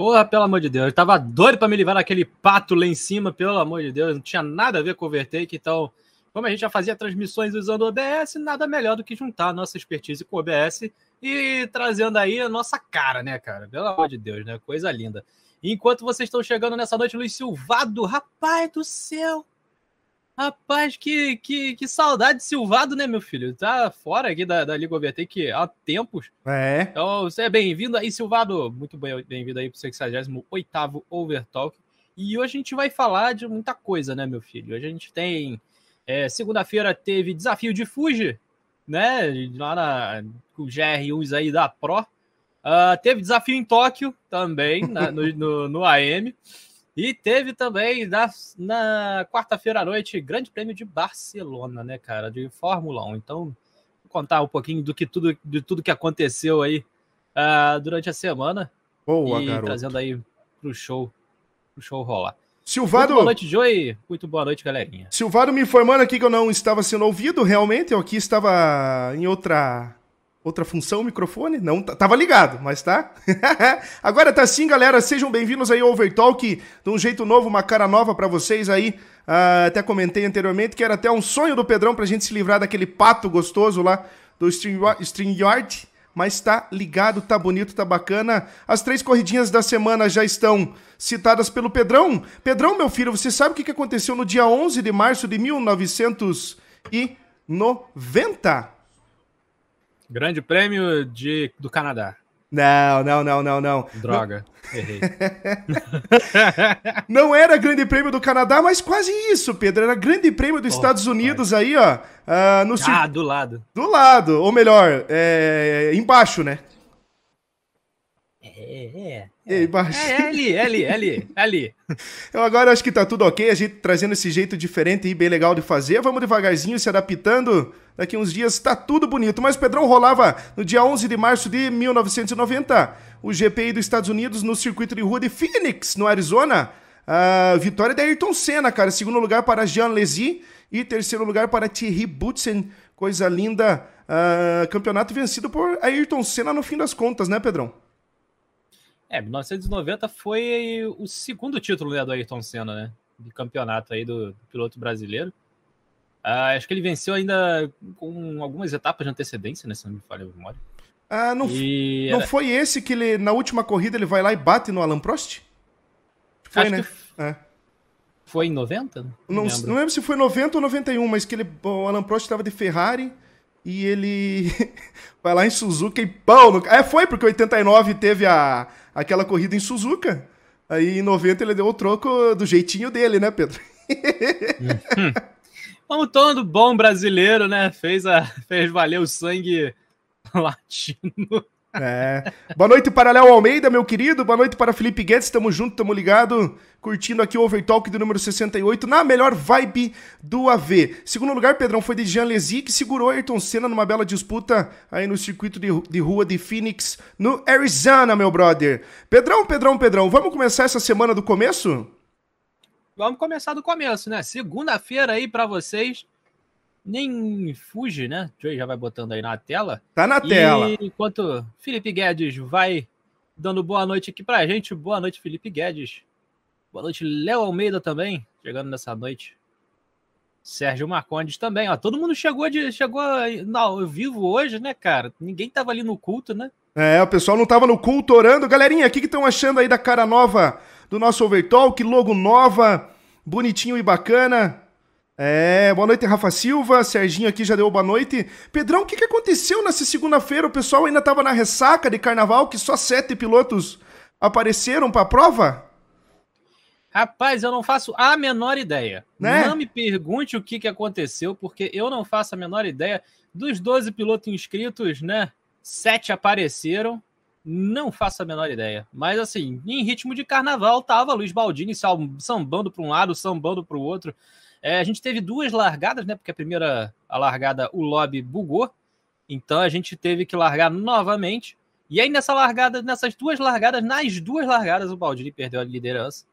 Porra, pelo amor de Deus. Eu tava doido para me levar naquele pato lá em cima, pelo amor de Deus. Não tinha nada a ver com o Overtake, então, como a gente já fazia transmissões usando o OBS, nada melhor do que juntar a nossa expertise com o OBS e trazendo aí a nossa cara, né, cara? Pelo amor de Deus, né? Coisa linda. Enquanto vocês estão chegando nessa noite, Luiz Silvado, rapaz do céu! Rapaz, que, que, que saudade de Silvado, né, meu filho? Tá fora aqui da, da Liga Overtake há tempos. É. Então, você é bem-vindo aí, Silvado. Muito bem-vindo aí para o 68 Overtalk. E hoje a gente vai falar de muita coisa, né, meu filho? Hoje a gente tem. É, Segunda-feira teve desafio de Fuji, né? Lá na, com o GR1 aí da Pro. Uh, teve desafio em Tóquio também, na, no, no, no, AM. E teve também na, na quarta-feira à noite Grande Prêmio de Barcelona, né, cara, de Fórmula 1. Então, vou contar um pouquinho do que tudo, de tudo que aconteceu aí uh, durante a semana. Boa, e garoto. trazendo aí pro show, pro show rolar. Silvado. Muito boa noite, Joey. Muito boa noite, galerinha. Silvado me informando aqui que eu não estava sendo ouvido, realmente. Eu aqui estava em outra outra função, microfone. Não, tava ligado, mas tá. Agora tá sim, galera. Sejam bem-vindos aí ao Overtalk, de um jeito novo, uma cara nova para vocês aí. Uh, até comentei anteriormente que era até um sonho do Pedrão pra gente se livrar daquele pato gostoso lá do StreamYard. Mas tá ligado, tá bonito, tá bacana. As três corridinhas da semana já estão citadas pelo Pedrão. Pedrão, meu filho, você sabe o que aconteceu no dia 11 de março de 1990? Grande Prêmio de, do Canadá. Não, não, não, não, não. Droga, não... errei. não era Grande Prêmio do Canadá, mas quase isso, Pedro. Era Grande Prêmio dos oh, Estados Unidos aí, ó. Uh, no ah, do lado. Do lado, ou melhor, é... embaixo, né? É, é. É, embaixo. é, é ali, é ali, é ali, é ali. Eu agora acho que tá tudo ok, a gente trazendo esse jeito diferente e bem legal de fazer. Vamos devagarzinho se adaptando Daqui uns dias está tudo bonito. Mas o Pedrão rolava no dia 11 de março de 1990 o GPI dos Estados Unidos no circuito de rua de Phoenix, no Arizona. A vitória da Ayrton Senna, cara. Segundo lugar para Jean Lézy e terceiro lugar para Thierry Boutsen. Coisa linda. Uh, campeonato vencido por Ayrton Senna no fim das contas, né, Pedrão? É, 1990 foi o segundo título né, do Ayrton Senna, né? De campeonato aí do, do piloto brasileiro. Uh, acho que ele venceu ainda com algumas etapas de antecedência, né? Se não me falha a memória. Ah, não, e não foi esse que ele, na última corrida, ele vai lá e bate no Alan Prost? Foi, acho né? Que... É. Foi em 90? Não, não, lembro. não lembro se foi 90 ou 91, mas que ele, o Alan Prost estava de Ferrari e ele vai lá em Suzuka e pão! No... É, foi, porque 89 teve a, aquela corrida em Suzuka. Aí em 90 ele deu o troco do jeitinho dele, né, Pedro? Hum. Como todo bom brasileiro, né? Fez, a, fez valer o sangue latino. É. Boa noite para Léo Almeida, meu querido. Boa noite para Felipe Guedes. Tamo junto, tamo ligado. Curtindo aqui o Overtalk do número 68, na melhor vibe do AV. Segundo lugar, Pedrão, foi de Jean Lézy, que segurou Ayrton Senna numa bela disputa aí no circuito de, de rua de Phoenix, no Arizona, meu brother. Pedrão, Pedrão, Pedrão, vamos começar essa semana do começo? vamos começar do começo, né? Segunda-feira aí para vocês. Nem fuge, né? Joey já vai botando aí na tela. Tá na e tela. Enquanto Felipe Guedes vai dando boa noite aqui pra gente. Boa noite, Felipe Guedes. Boa noite, Léo Almeida também, chegando nessa noite. Sérgio Marcondes também, ó. Todo mundo chegou de chegou ao vivo hoje, né, cara? Ninguém tava ali no culto, né? É, o pessoal não tava no culto orando. Galerinha, o que estão achando aí da cara nova do nosso Overtalk, logo nova, bonitinho e bacana. É, boa noite, Rafa Silva. Serginho aqui já deu boa noite. Pedrão, o que, que aconteceu nessa segunda-feira? O pessoal ainda estava na ressaca de carnaval, que só sete pilotos apareceram para a prova? Rapaz, eu não faço a menor ideia. Né? Não me pergunte o que, que aconteceu, porque eu não faço a menor ideia. Dos 12 pilotos inscritos, né? Sete apareceram não faço a menor ideia. Mas assim, em ritmo de carnaval, tava Luiz Baldini sambando para um lado, sambando para o outro. É, a gente teve duas largadas, né? Porque a primeira a largada o lobby bugou. Então a gente teve que largar novamente. E aí nessa largada, nessas duas largadas, nas duas largadas o Baldini perdeu a liderança.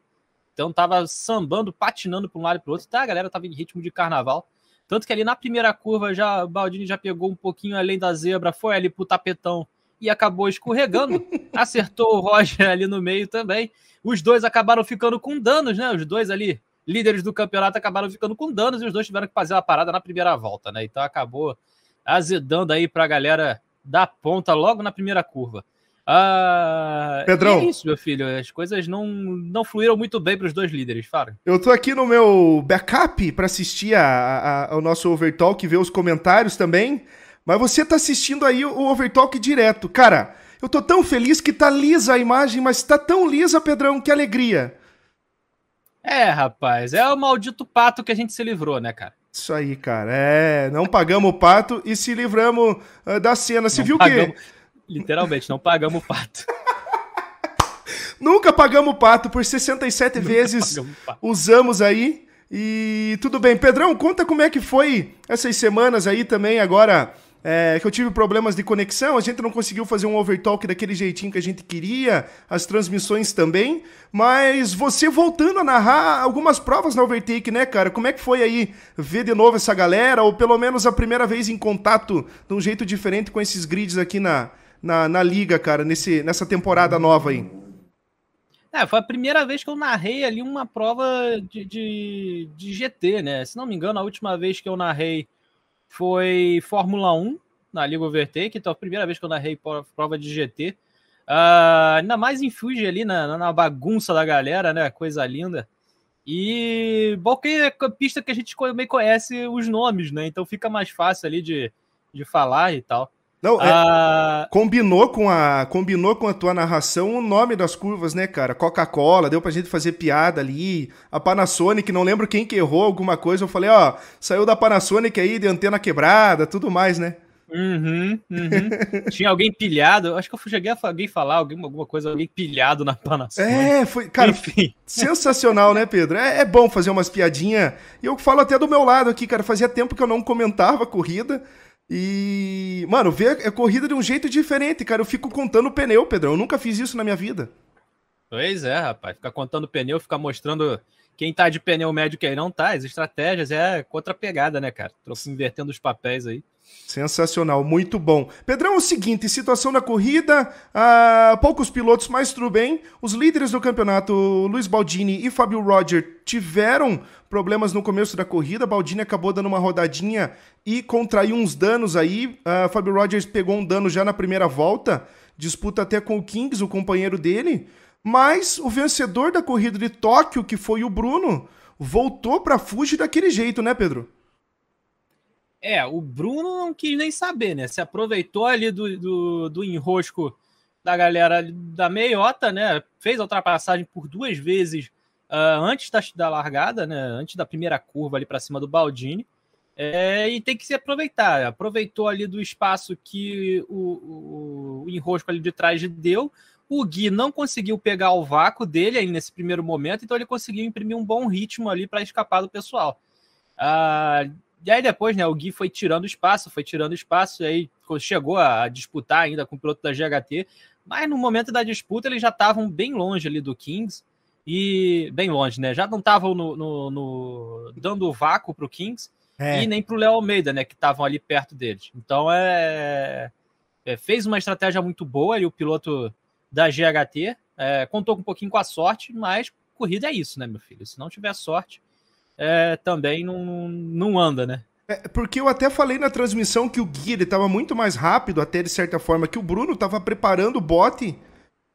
Então tava sambando, patinando para um lado e para outro. Tá, a galera tava em ritmo de carnaval. Tanto que ali na primeira curva já o Baldini já pegou um pouquinho além da zebra, foi ali pro tapetão e acabou escorregando. Acertou o Roger ali no meio também. Os dois acabaram ficando com danos, né? Os dois ali, líderes do campeonato, acabaram ficando com danos e os dois tiveram que fazer uma parada na primeira volta, né? Então acabou azedando aí para a galera da ponta logo na primeira curva. Ah, Pedrão. é isso, meu filho. As coisas não, não fluíram muito bem para os dois líderes, fala. Eu tô aqui no meu backup para assistir a, a, ao nosso Overtalk e ver os comentários também. Mas você tá assistindo aí o Overtalk direto. Cara, eu tô tão feliz que tá lisa a imagem, mas tá tão lisa, Pedrão, que alegria. É, rapaz, é o maldito pato que a gente se livrou, né, cara? Isso aí, cara. É, não pagamos o pato e se livramos uh, da cena. Você não viu pagamos, que. Literalmente, não pagamos o pato. Nunca pagamos o pato por 67 Nunca vezes. Usamos aí. E tudo bem. Pedrão, conta como é que foi essas semanas aí também agora é, que eu tive problemas de conexão, a gente não conseguiu fazer um overtalk daquele jeitinho que a gente queria, as transmissões também, mas você voltando a narrar algumas provas na Overtake, né, cara? Como é que foi aí ver de novo essa galera, ou pelo menos a primeira vez em contato de um jeito diferente com esses grids aqui na, na, na liga, cara, nesse, nessa temporada nova aí? É, foi a primeira vez que eu narrei ali uma prova de, de, de GT, né? Se não me engano, a última vez que eu narrei foi Fórmula 1 na Liga Overtake, então a primeira vez que eu narrei prova de GT. Uh, ah, ainda mais em Fuji ali na, na, bagunça da galera, né? Coisa linda. E Balkan é a pista que a gente também conhece os nomes, né? Então fica mais fácil ali de, de falar e tal. Não, é, ah, combinou, com a, combinou com a tua narração o nome das curvas, né, cara? Coca-Cola, deu pra gente fazer piada ali. A Panasonic, não lembro quem que errou alguma coisa. Eu falei, ó, saiu da Panasonic aí de antena quebrada, tudo mais, né? Uhum, uhum. Tinha alguém pilhado, acho que eu cheguei a alguém falar alguém, alguma coisa, alguém pilhado na Panasonic. É, foi, cara, Enfim. sensacional, né, Pedro? É, é bom fazer umas piadinhas. E eu falo até do meu lado aqui, cara, fazia tempo que eu não comentava a corrida. E, mano, ver a corrida de um jeito diferente, cara. Eu fico contando pneu, Pedrão. Eu nunca fiz isso na minha vida. Pois é, rapaz. Ficar contando pneu, ficar mostrando quem tá de pneu médio e quem não tá. As estratégias é contra pegada, né, cara? Tô invertendo os papéis aí. Sensacional, muito bom. Pedrão, é o seguinte, situação na corrida, ah, poucos pilotos, mas tudo bem. Os líderes do campeonato, Luiz Baldini e Fábio Roger, tiveram problemas no começo da corrida. Baldini acabou dando uma rodadinha e contraiu uns danos aí. Uh, Fábio Rogers pegou um dano já na primeira volta, disputa até com o Kings, o companheiro dele. Mas o vencedor da corrida de Tóquio, que foi o Bruno, voltou para Fuji daquele jeito, né, Pedro? É, o Bruno não quis nem saber, né? Se aproveitou ali do, do, do enrosco da galera da meiota, né? Fez a ultrapassagem por duas vezes uh, antes da, da, largada, né? Antes da primeira curva ali para cima do Baldini. É, e tem que se aproveitar. Aproveitou ali do espaço que o, o, o, enrosco ali de trás deu. O Gui não conseguiu pegar o vácuo dele aí nesse primeiro momento, então ele conseguiu imprimir um bom ritmo ali para escapar do pessoal. Uh, e aí depois, né, o Gui foi tirando espaço, foi tirando espaço, e aí chegou a disputar ainda com o piloto da GHT, mas no momento da disputa eles já estavam bem longe ali do Kings, e bem longe, né? Já não estavam no, no, no, dando vácuo para o Kings é. e nem para o Léo Almeida, né? Que estavam ali perto deles. Então é, é, fez uma estratégia muito boa ali o piloto da GHT, é, contou um pouquinho com a sorte, mas corrida é isso, né, meu filho? Se não tiver sorte, é, também não, não anda, né? É, porque eu até falei na transmissão que o Gui estava muito mais rápido, até de certa forma, que o Bruno estava preparando o bote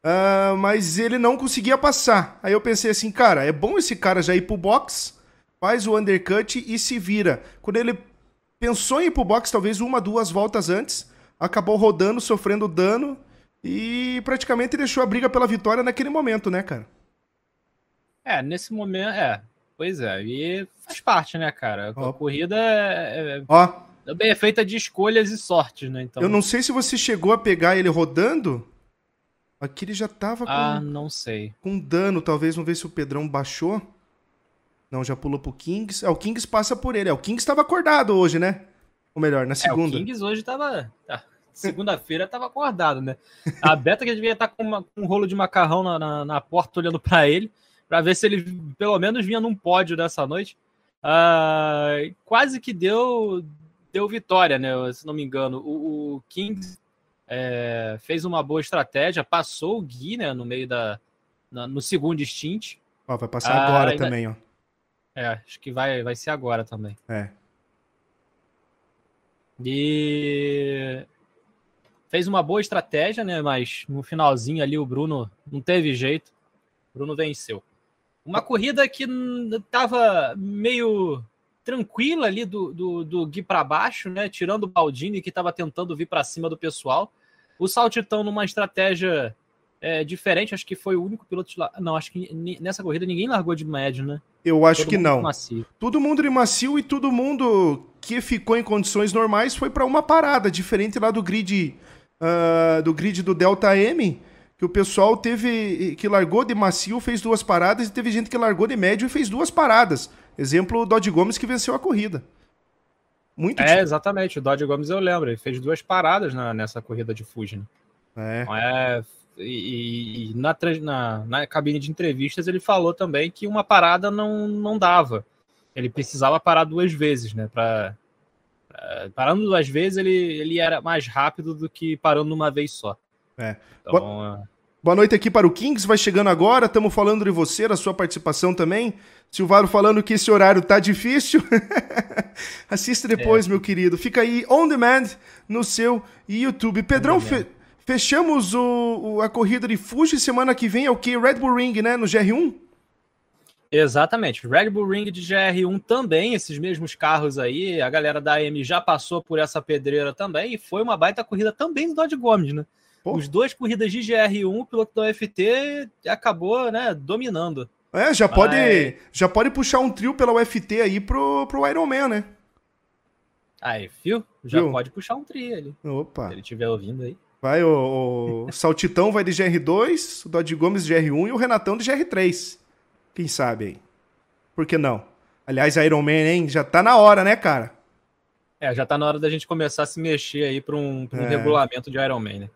Uh, mas ele não conseguia passar. Aí eu pensei assim, cara, é bom esse cara já ir pro box, faz o undercut e se vira. Quando ele pensou em ir pro box, talvez uma, duas voltas antes, acabou rodando, sofrendo dano e praticamente deixou a briga pela vitória naquele momento, né, cara? É, nesse momento, é. Pois é, e faz parte, né, cara? A corrida é, Ó. também é feita de escolhas e sortes, né? Então... Eu não sei se você chegou a pegar ele rodando, Aqui ele já tava com. Ah, não sei. Com dano, talvez. Vamos ver se o Pedrão baixou. Não, já pulou pro Kings. É, o Kings passa por ele. É, o Kings estava acordado hoje, né? Ou melhor, na segunda. É, o Kings hoje tava. Tá. Segunda-feira tava acordado, né? A Beta que devia estar tá com, uma, com um rolo de macarrão na, na, na porta olhando para ele, para ver se ele pelo menos vinha num pódio dessa noite. Uh, quase que deu deu vitória, né? Se não me engano. O, o Kings é, fez uma boa estratégia, passou o Gui né, no meio da. Na, no segundo stint. Ó, vai passar ah, agora ainda, também, ó. É, acho que vai, vai ser agora também. É. E fez uma boa estratégia, né? Mas no finalzinho ali o Bruno não teve jeito. O Bruno venceu. Uma corrida que tava meio tranquila ali do, do, do Gui para baixo, né? Tirando o Baldini que estava tentando vir para cima do pessoal. O Saltitão numa estratégia é, diferente, acho que foi o único piloto de lá. Não, acho que nessa corrida ninguém largou de médio, né? Eu acho todo que não. Macio. Todo mundo de macio e todo mundo que ficou em condições normais foi para uma parada, diferente lá do grid uh, do grid do Delta M, que o pessoal teve que largou de macio, fez duas paradas e teve gente que largou de médio e fez duas paradas. Exemplo, o Dodge Gomes que venceu a corrida. Muito É, exatamente. O Dodge Gomes eu lembro. Ele fez duas paradas na, nessa corrida de Fuji. Né? É. Então, é e, e na, na, na, cabine de entrevistas ele falou também que uma parada não, não dava. Ele precisava parar duas vezes, né? Pra, pra, parando duas vezes, ele, ele era mais rápido do que parando uma vez só. É. Então, Boa... Boa noite aqui para o Kings, vai chegando agora. Estamos falando de você, da sua participação também. Silvaro falando que esse horário tá difícil. Assista depois, é. meu querido. Fica aí on demand no seu YouTube. Pedrão, fe fechamos o, o, a corrida de Fuji. Semana que vem é o que? Red Bull Ring, né? No GR1? Exatamente. Red Bull Ring de GR1 também, esses mesmos carros aí. A galera da AM já passou por essa pedreira também. E foi uma baita corrida também do Dodge Gomes, né? Pô. Os dois corridas de GR1, o piloto da UFT acabou, né, dominando. É, já pode, Mas... já pode puxar um trio pela UFT aí pro, pro Iron Man, né? Aí, viu? Já viu? pode puxar um trio ali. Opa. Se ele estiver ouvindo aí. Vai, o, o Saltitão vai de GR2, o Dodge Gomes de GR1 e o Renatão de GR3. Quem sabe aí? Por que não? Aliás, Iron Man, hein? Já tá na hora, né, cara? É, já tá na hora da gente começar a se mexer aí para um, pra um é. regulamento de Iron Man, né?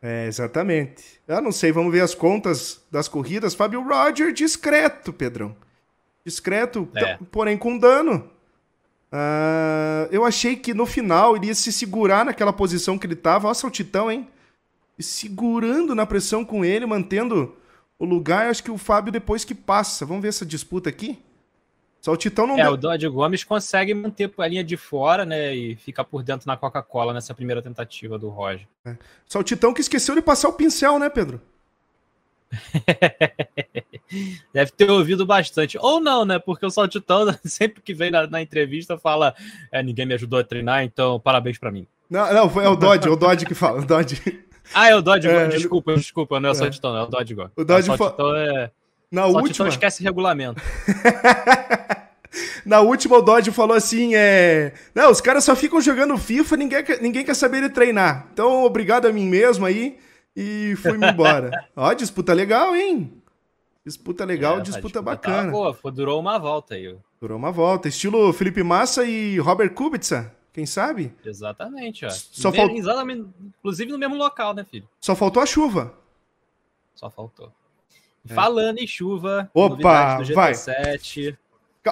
É, exatamente. Eu não sei, vamos ver as contas das corridas. Fábio Roger, discreto, Pedrão. Discreto, é. porém com dano. Uh, eu achei que no final ele ia se segurar naquela posição que ele tava. Nossa, o Titão, hein? E segurando na pressão com ele, mantendo o lugar. Acho que o Fábio depois que passa. Vamos ver essa disputa aqui. Só o Titão não É, deu... o Dodge Gomes consegue manter a linha de fora, né? E ficar por dentro na Coca-Cola nessa primeira tentativa do Roger. É. Só o Titão que esqueceu de passar o pincel, né, Pedro? Deve ter ouvido bastante. Ou não, né? Porque o Saltitão, sempre que vem na, na entrevista, fala: é, ninguém me ajudou a treinar, então parabéns para mim. Não, não, é o Dodge, é o Dodge que fala. O Dodge. Ah, é o Dodge, é, desculpa, desculpa, não é o é. Saltitão, é o Dodge. O Dodge o Saltitão fa... é. Na Só última. esquece regulamento. Na última, o Dodge falou assim: é. Não, os caras só ficam jogando FIFA, ninguém, ninguém quer saber de treinar. Então, obrigado a mim mesmo aí. E fui-me embora. Ó, disputa legal, hein? Disputa legal, é, disputa, disputa bacana. Boa, durou uma volta aí. Durou uma volta. Estilo Felipe Massa e Robert Kubica. Quem sabe? Exatamente, ó. Só falt... Inclusive no mesmo local, né, filho? Só faltou a chuva. Só faltou. É. Falando em chuva, Opa, do GT7. Vai.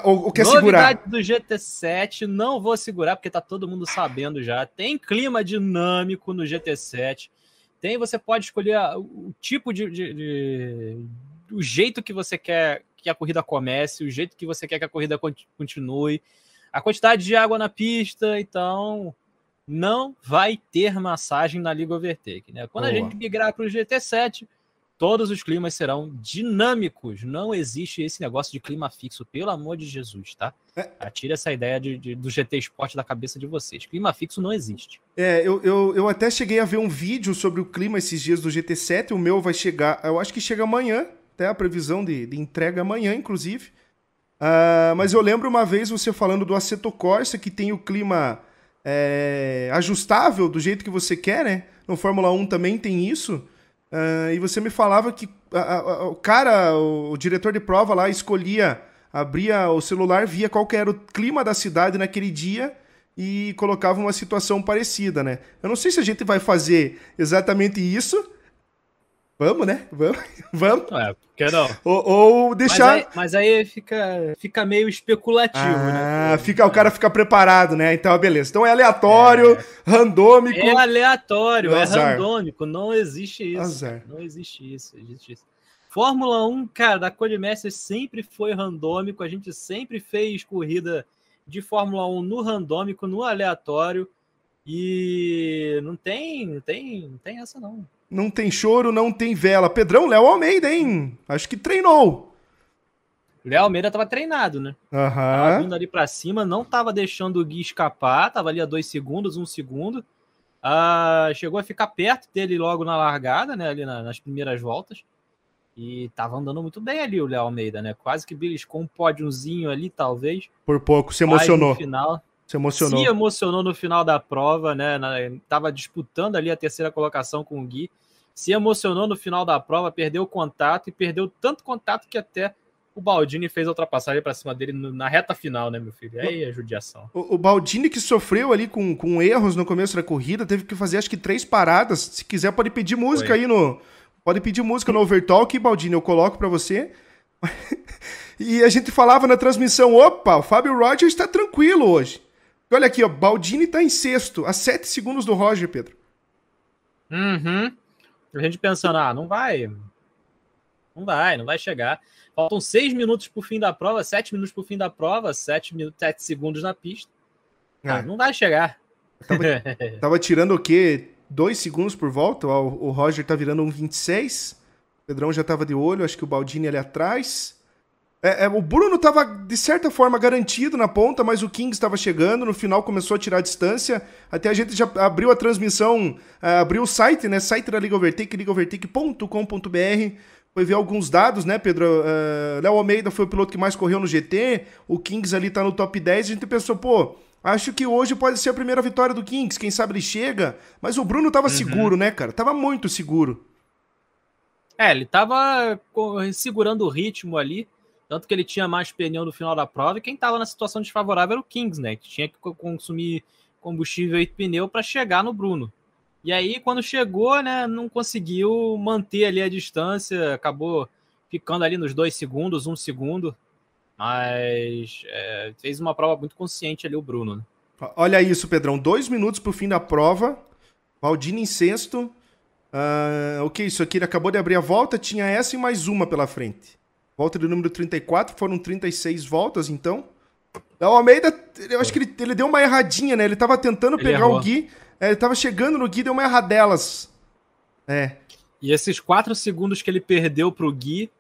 O, o que é segurar? do GT7, não vou segurar porque tá todo mundo sabendo já. Tem clima dinâmico no GT7. Tem, você pode escolher o tipo de, de, de o jeito que você quer que a corrida comece, o jeito que você quer que a corrida continue, a quantidade de água na pista, então não vai ter massagem na Liga Overtake, né? Quando Boa. a gente migrar para o GT7, todos os climas serão dinâmicos. Não existe esse negócio de clima fixo, pelo amor de Jesus, tá? É. Atire essa ideia de, de, do GT Sport da cabeça de vocês. Clima fixo não existe. É, eu, eu, eu até cheguei a ver um vídeo sobre o clima esses dias do GT7. O meu vai chegar, eu acho que chega amanhã, até a previsão de, de entrega amanhã, inclusive. Uh, mas eu lembro uma vez você falando do Aceto Corsa, que tem o clima é, ajustável do jeito que você quer, né? No Fórmula 1 também tem isso. Uh, e você me falava que a, a, o cara, o, o, diretor de prova lá, escolhia, abria o celular, via qual era o clima da cidade naquele dia e colocava uma situação parecida, né? Eu não sei se a gente vai fazer exatamente isso, Vamos, né? Vamos. Vamos. É, por que não? Ou, ou deixar. Mas aí, mas aí, fica, fica meio especulativo, ah, né? Ah, fica, o cara fica preparado, né? Então, beleza. Então é aleatório, é. randômico. É aleatório, é randômico. Não existe isso. Azar. Não existe isso, existe isso. Fórmula 1, cara, da Codemasters sempre foi randômico. A gente sempre fez corrida de Fórmula 1 no randômico, no aleatório. E não tem, não tem, não tem essa não. Não tem choro, não tem vela. Pedrão, Léo Almeida, hein? Acho que treinou. Léo Almeida tava treinado, né? Uhum. Tava vindo ali para cima, não tava deixando o Gui escapar, tava ali a dois segundos, um segundo. Uh, chegou a ficar perto dele logo na largada, né? Ali na, nas primeiras voltas. E tava andando muito bem ali o Léo Almeida, né? Quase que beliscou um pódiozinho ali, talvez. Por pouco, se emocionou. no final. Se emocionou. Se emocionou no final da prova, né? Tava disputando ali a terceira colocação com o Gui. Se emocionou no final da prova, perdeu o contato e perdeu tanto contato que até o Baldini fez a ultrapassagem para cima dele na reta final, né, meu filho? Aí é judiação. O, o, Baldini que sofreu ali com, com erros no começo da corrida, teve que fazer acho que três paradas. Se quiser, pode pedir música Foi. aí no. Pode pedir música no Overtalk, Baldini, eu coloco para você. e a gente falava na transmissão: opa, o Fábio Rogers está tranquilo hoje. Olha aqui, ó, Baldini está em sexto, a sete segundos do Roger, Pedro. Uhum. A gente pensando, ah, não vai. Não vai, não vai chegar. Faltam seis minutos para o fim da prova, sete minutos para o fim da prova, sete, minutos, sete segundos na pista. Ah, é. não vai chegar. Tava, tava, tirando o quê? Dois segundos por volta? O, o Roger tá virando um 26. O Pedrão já tava de olho, acho que o Baldini ali atrás. É, é, o Bruno estava, de certa forma, garantido na ponta, mas o King estava chegando. No final começou a tirar a distância. Até a gente já abriu a transmissão, uh, abriu o site, né? Site da Liga Overtake, ligaovertake.com.br. Foi ver alguns dados, né, Pedro? Uh, Léo Almeida foi o piloto que mais correu no GT. O Kings ali tá no top 10. A gente pensou, pô, acho que hoje pode ser a primeira vitória do Kings. Quem sabe ele chega. Mas o Bruno tava uhum. seguro, né, cara? Tava muito seguro. É, ele tava segurando o ritmo ali. Tanto que ele tinha mais pneu no final da prova e quem estava na situação desfavorável era o Kings, né? Que tinha que consumir combustível e pneu para chegar no Bruno. E aí, quando chegou, né, não conseguiu manter ali a distância, acabou ficando ali nos dois segundos, um segundo. Mas é, fez uma prova muito consciente ali o Bruno. Né? Olha isso, Pedrão. Dois minutos para o fim da prova. Valdini em sexto. Uh, o que é isso aqui? Ele acabou de abrir a volta, tinha essa e mais uma pela frente. Volta do número 34, foram 36 voltas, então. O Almeida, eu acho que ele, ele deu uma erradinha, né? Ele tava tentando ele pegar errou. o Gui, é, ele tava chegando no Gui, deu uma erradelas. É. E esses quatro segundos que ele perdeu pro Gui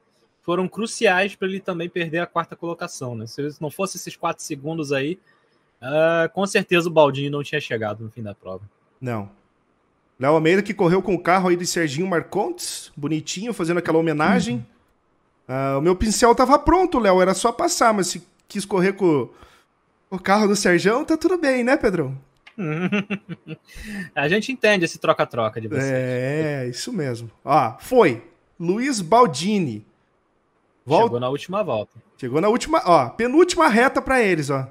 foram cruciais para ele também perder a quarta colocação, né? Se não fosse esses quatro segundos aí, uh, com certeza o Baldini não tinha chegado no fim da prova. Não. Léo Almeida que correu com o carro aí de Serginho Marcontes, bonitinho, fazendo aquela homenagem. Uhum. Uh, o meu pincel tava pronto, Léo, era só passar, mas se quis correr com o carro do Serjão, tá tudo bem, né, Pedrão? a gente entende esse troca-troca de vocês. É, isso mesmo. Ó, foi. Luiz Baldini. Vol... Chegou na última volta. Chegou na última, ó, penúltima reta para eles, ó.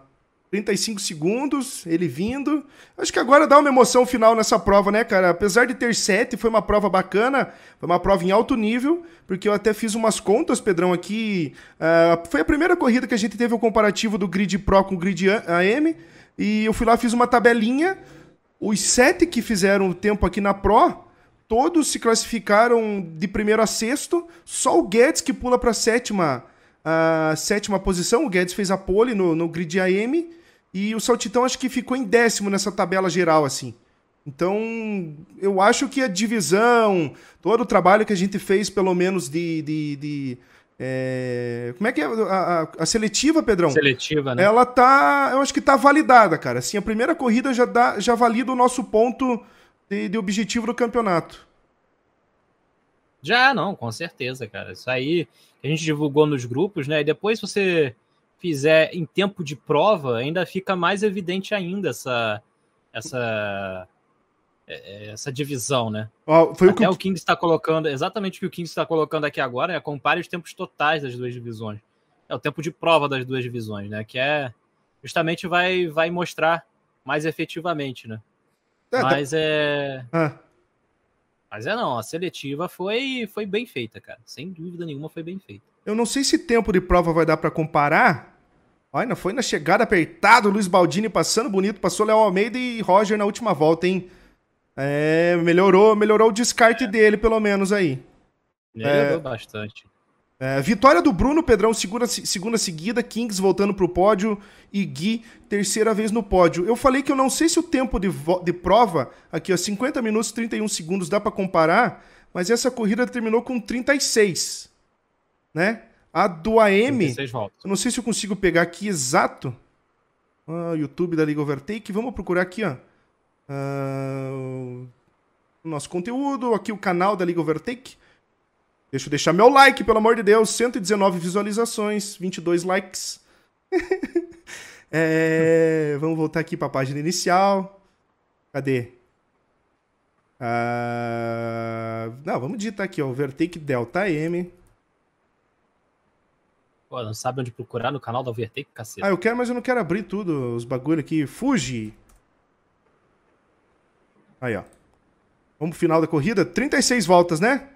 35 segundos, ele vindo. Acho que agora dá uma emoção final nessa prova, né, cara? Apesar de ter sete, foi uma prova bacana, foi uma prova em alto nível, porque eu até fiz umas contas, Pedrão, aqui. Uh, foi a primeira corrida que a gente teve o comparativo do Grid Pro com o Grid AM, e eu fui lá, fiz uma tabelinha. Os sete que fizeram o tempo aqui na Pro, todos se classificaram de primeiro a sexto, só o Guedes que pula para sétima a sétima posição. O Guedes fez a pole no, no grid AM e o Saltitão acho que ficou em décimo nessa tabela geral, assim. Então, eu acho que a divisão, todo o trabalho que a gente fez, pelo menos de. de, de é... Como é que é? A, a, a, seletiva, Pedrão? Seletiva, né? Ela tá. Eu acho que tá validada, cara. Assim, a primeira corrida já, dá, já valida o nosso ponto de, de objetivo do campeonato. Já, não, com certeza, cara. Isso aí a gente divulgou nos grupos, né? E depois, você fizer em tempo de prova, ainda fica mais evidente ainda essa essa é, é, essa divisão, né? Oh, foi Até o, que... o King está colocando, exatamente o que o King está colocando aqui agora, é compare os tempos totais das duas divisões. É o tempo de prova das duas divisões, né? Que é justamente vai vai mostrar mais efetivamente, né? É, Mas tá... é ah. Mas é não, a seletiva foi, foi bem feita, cara. Sem dúvida nenhuma foi bem feita. Eu não sei se tempo de prova vai dar para comparar. Olha, foi na chegada apertado, Luiz Baldini passando bonito, passou Léo Almeida e Roger na última volta, hein? É, melhorou, melhorou o descarte é. dele, pelo menos aí. Melhorou é, bastante. É, vitória do Bruno Pedrão, segunda, segunda seguida, Kings voltando para o pódio e Gui, terceira vez no pódio. Eu falei que eu não sei se o tempo de, de prova, aqui ó, 50 minutos 31 segundos, dá para comparar, mas essa corrida terminou com 36, né? A do AM, eu não sei se eu consigo pegar aqui exato, ah, YouTube da Liga Overtake, vamos procurar aqui, ó. Uh, o nosso conteúdo, aqui o canal da Liga Overtake. Deixa eu deixar meu like, pelo amor de Deus. 119 visualizações, 22 likes. é, vamos voltar aqui para a página inicial. Cadê? Ah, não, vamos digitar aqui, ó. Overtake Delta M. Pô, não sabe onde procurar no canal da Overtake, cacete. Ah, eu quero, mas eu não quero abrir tudo, os bagulho aqui. Fuji. Aí, ó. Vamos pro final da corrida. 36 voltas, né?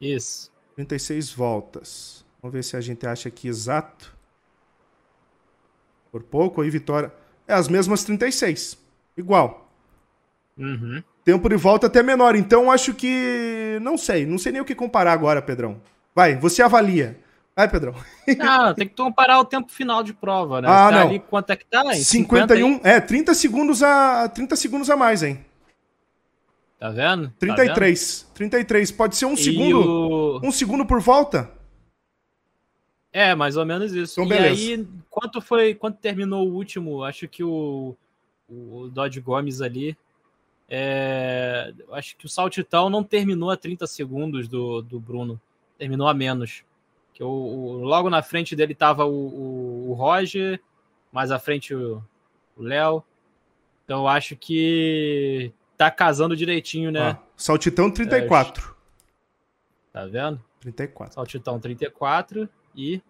Isso. 36 voltas. Vamos ver se a gente acha aqui exato. Por pouco, aí vitória. É as mesmas 36. Igual. Uhum. Tempo de volta até menor. Então acho que. Não sei. Não sei nem o que comparar agora, Pedrão. Vai, você avalia. Vai, Pedrão. Ah, tem que comparar o tempo final de prova, né? Ah, tá não. Ali, quanto é que tá? Em 51. É, 30 segundos a 30 segundos a mais, hein? Tá vendo? 33. Tá vendo? 33. Pode ser um e segundo. O... Um segundo por volta? É, mais ou menos isso. Então, beleza. E aí, quanto foi. Quanto terminou o último? Acho que o. O Dodge Gomes ali. É, acho que o Saltitão não terminou a 30 segundos do, do Bruno. Terminou a menos. Que o, o logo na frente dele tava o, o, o Roger, mais à frente o Léo. Então eu acho que tá casando direitinho, né? Ah, Saltitão 34. É, tá vendo? 34. Saltitão 34 e.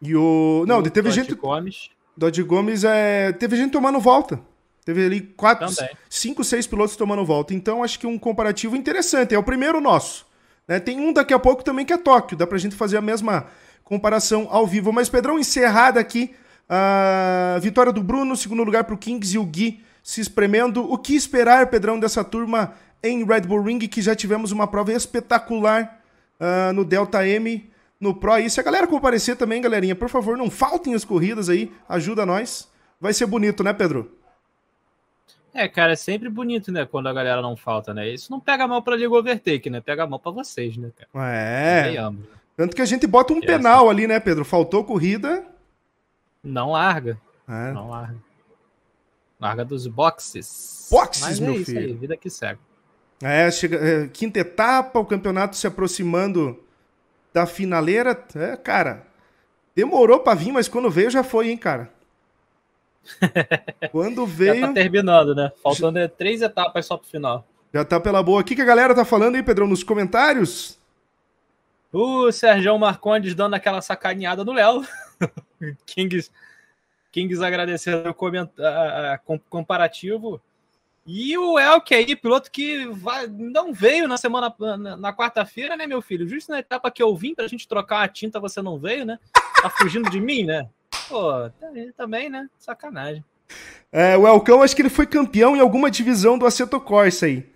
E o. Não, teve Dodge gente. Gomes. Dodge Gomes é. Teve gente tomando volta. Teve ali quatro, Também. cinco, seis pilotos tomando volta. Então, acho que um comparativo interessante. É o primeiro nosso. Né? Tem um daqui a pouco também que é Tóquio. Dá pra gente fazer a mesma comparação ao vivo. Mas, Pedrão, encerrada aqui. A vitória do Bruno, segundo lugar pro Kings e o Gui se espremendo. O que esperar, Pedrão, dessa turma em Red Bull Ring, que já tivemos uma prova espetacular uh, no Delta M, no Pro. E se a galera comparecer também, galerinha, por favor, não faltem as corridas aí, ajuda nós. Vai ser bonito, né, Pedro? É, cara, é sempre bonito, né, quando a galera não falta, né? Isso não pega mal pra Liga Overtake, né? Pega mal pra vocês, né, cara? É. Amo, né? Tanto que a gente bota um penal ali, né, Pedro? Faltou corrida. Não larga. É. Não larga. Larga dos boxes. Boxes, Mas meu é isso filho. Aí, vida que segue. É, chega, é, quinta etapa, o campeonato se aproximando da finaleira. É, cara, demorou para vir, mas quando veio já foi, hein, cara. Quando veio. já tá terminando, né? Faltando já... três etapas só pro final. Já tá pela boa. O que, que a galera tá falando aí, Pedrão, nos comentários? O Sérgio Marcondes dando aquela sacaneada no Léo. Kings Kings agradecendo o comparativo. E o Elke aí, piloto que vai, não veio na semana na, na quarta-feira, né, meu filho? Justo na etapa que eu vim pra gente trocar a tinta, você não veio, né? Tá fugindo de mim, né? Pô, também, né? Sacanagem. É, o Elcão, acho que ele foi campeão em alguma divisão do Aceto Corsa aí.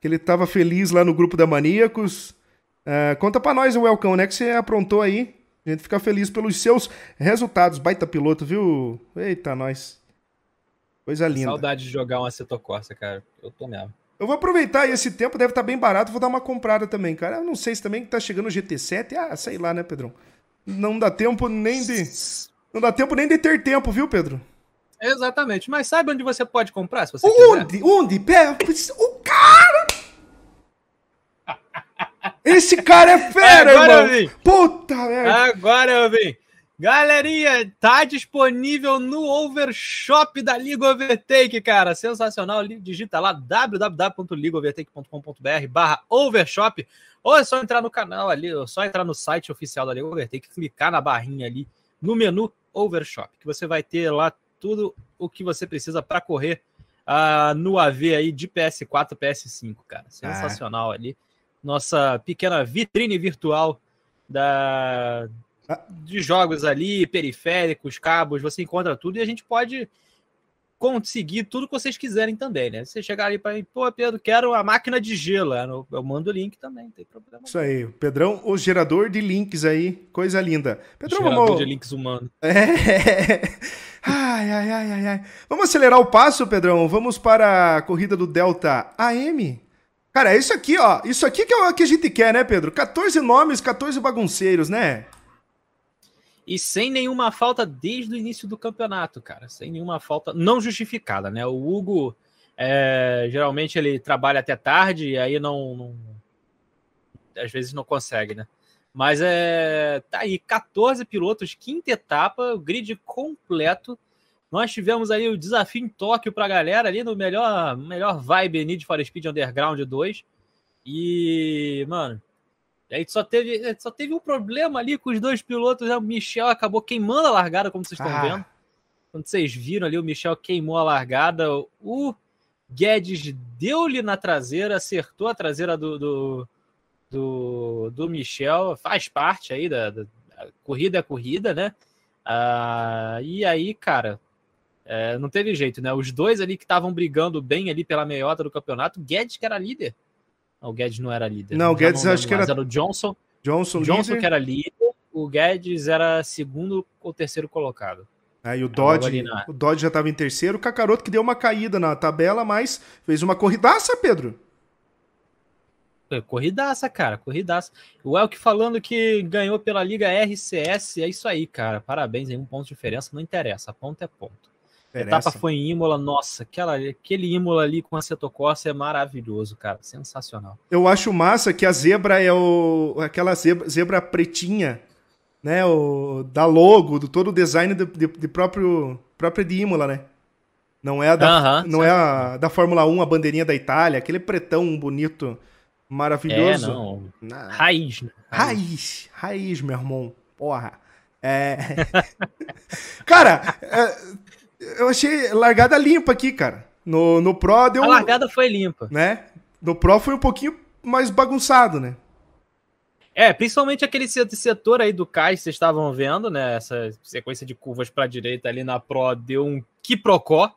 Que ele tava feliz lá no grupo da Maníacos. É, conta pra nós, o Elcão, né? Que você aprontou aí. A gente fica feliz pelos seus resultados. Baita piloto, viu? Eita, nós. Coisa linda. Saudade de jogar um Aceto Corsa, cara. Eu tô mesmo. Eu vou aproveitar esse tempo, deve estar tá bem barato, vou dar uma comprada também, cara. Eu não sei se também tá chegando o GT7. Ah, sei lá, né, Pedrão? Não dá tempo nem de. Não dá tempo nem de ter tempo, viu, Pedro? Exatamente. Mas sabe onde você pode comprar, se você onde? quiser? Onde? Onde? O cara! Esse cara é fera, Agora irmão. Eu vi. Puta merda. Agora eu vi. Galerinha, tá disponível no Overshop da Liga Overtake, cara. Sensacional. Digita lá www.ligaovertake.com.br barra Overshop. Ou é só entrar no canal ali, ou só entrar no site oficial da Liga Overtake, clicar na barrinha ali no menu Overshop, que você vai ter lá tudo o que você precisa para correr uh, no AV aí de PS4 PS5, cara. Sensacional ah. ali. Nossa pequena vitrine virtual da, ah. de jogos ali, periféricos, cabos, você encontra tudo e a gente pode conseguir tudo que vocês quiserem também, né? Você chegar ali para pô, Pedro, quero a máquina de gelo, eu mando o link também, não tem problema. Isso aí, Pedrão, o gerador de links aí, coisa linda. Pedrão, gerador vamos... de links humano. É. Ai, ai, ai, ai, ai. Vamos acelerar o passo, Pedrão. Vamos para a corrida do Delta AM. Cara, é isso aqui, ó. Isso aqui que é o que a gente quer, né, Pedro? 14 nomes, 14 bagunceiros, né? E sem nenhuma falta desde o início do campeonato, cara. Sem nenhuma falta não justificada, né? O Hugo é, geralmente ele trabalha até tarde e aí não, não, às vezes não consegue, né? Mas é tá aí 14 pilotos, quinta etapa, o grid completo. Nós tivemos aí o desafio em Tóquio para a galera ali no melhor melhor vibe Need for Speed Underground 2. E, mano, aí só teve, só teve um problema ali com os dois pilotos. Né? O Michel acabou queimando a largada, como vocês estão ah. vendo. Quando vocês viram ali, o Michel queimou a largada. O Guedes deu-lhe na traseira, acertou a traseira do, do, do, do Michel. Faz parte aí da, da corrida é corrida, né? Ah, e aí, cara, é, não teve jeito, né? Os dois ali que estavam brigando bem ali pela meiota do campeonato, Guedes que era líder, o Guedes não era líder. Não, o Guedes acho que era... era o Johnson. Johnson, Johnson líder. que era líder. O Guedes era segundo ou terceiro colocado. Aí o Dodge, na... o Dodge já estava em terceiro. O Cacaroto que deu uma caída na tabela, mas fez uma corridaça, Pedro. Corridaça, cara, corridaça. O Elk falando que ganhou pela Liga RCS, é isso aí, cara. Parabéns, aí um ponto de diferença, não interessa, ponto é ponto. A etapa foi em Imola, nossa, aquela, aquele Imola ali com a Setocorsa é maravilhoso, cara, sensacional. Eu acho massa que a zebra é o aquela zebra, zebra pretinha, né, o da logo, do todo o design de, de, de próprio própria de Imola, né? Não é a da, uh -huh, não é a da Fórmula 1, a bandeirinha da Itália, aquele pretão bonito, maravilhoso. É, não. Na... Raiz, né? Raiz, raiz, raiz meu irmão. Porra. É... Cara, é, eu achei largada limpa aqui, cara. No, no Pro deu. A largada foi limpa. Né? No Pro foi um pouquinho mais bagunçado, né? É, principalmente aquele setor aí do cais vocês estavam vendo, né? Essa sequência de curvas para a direita ali na Pro deu um quiprocó,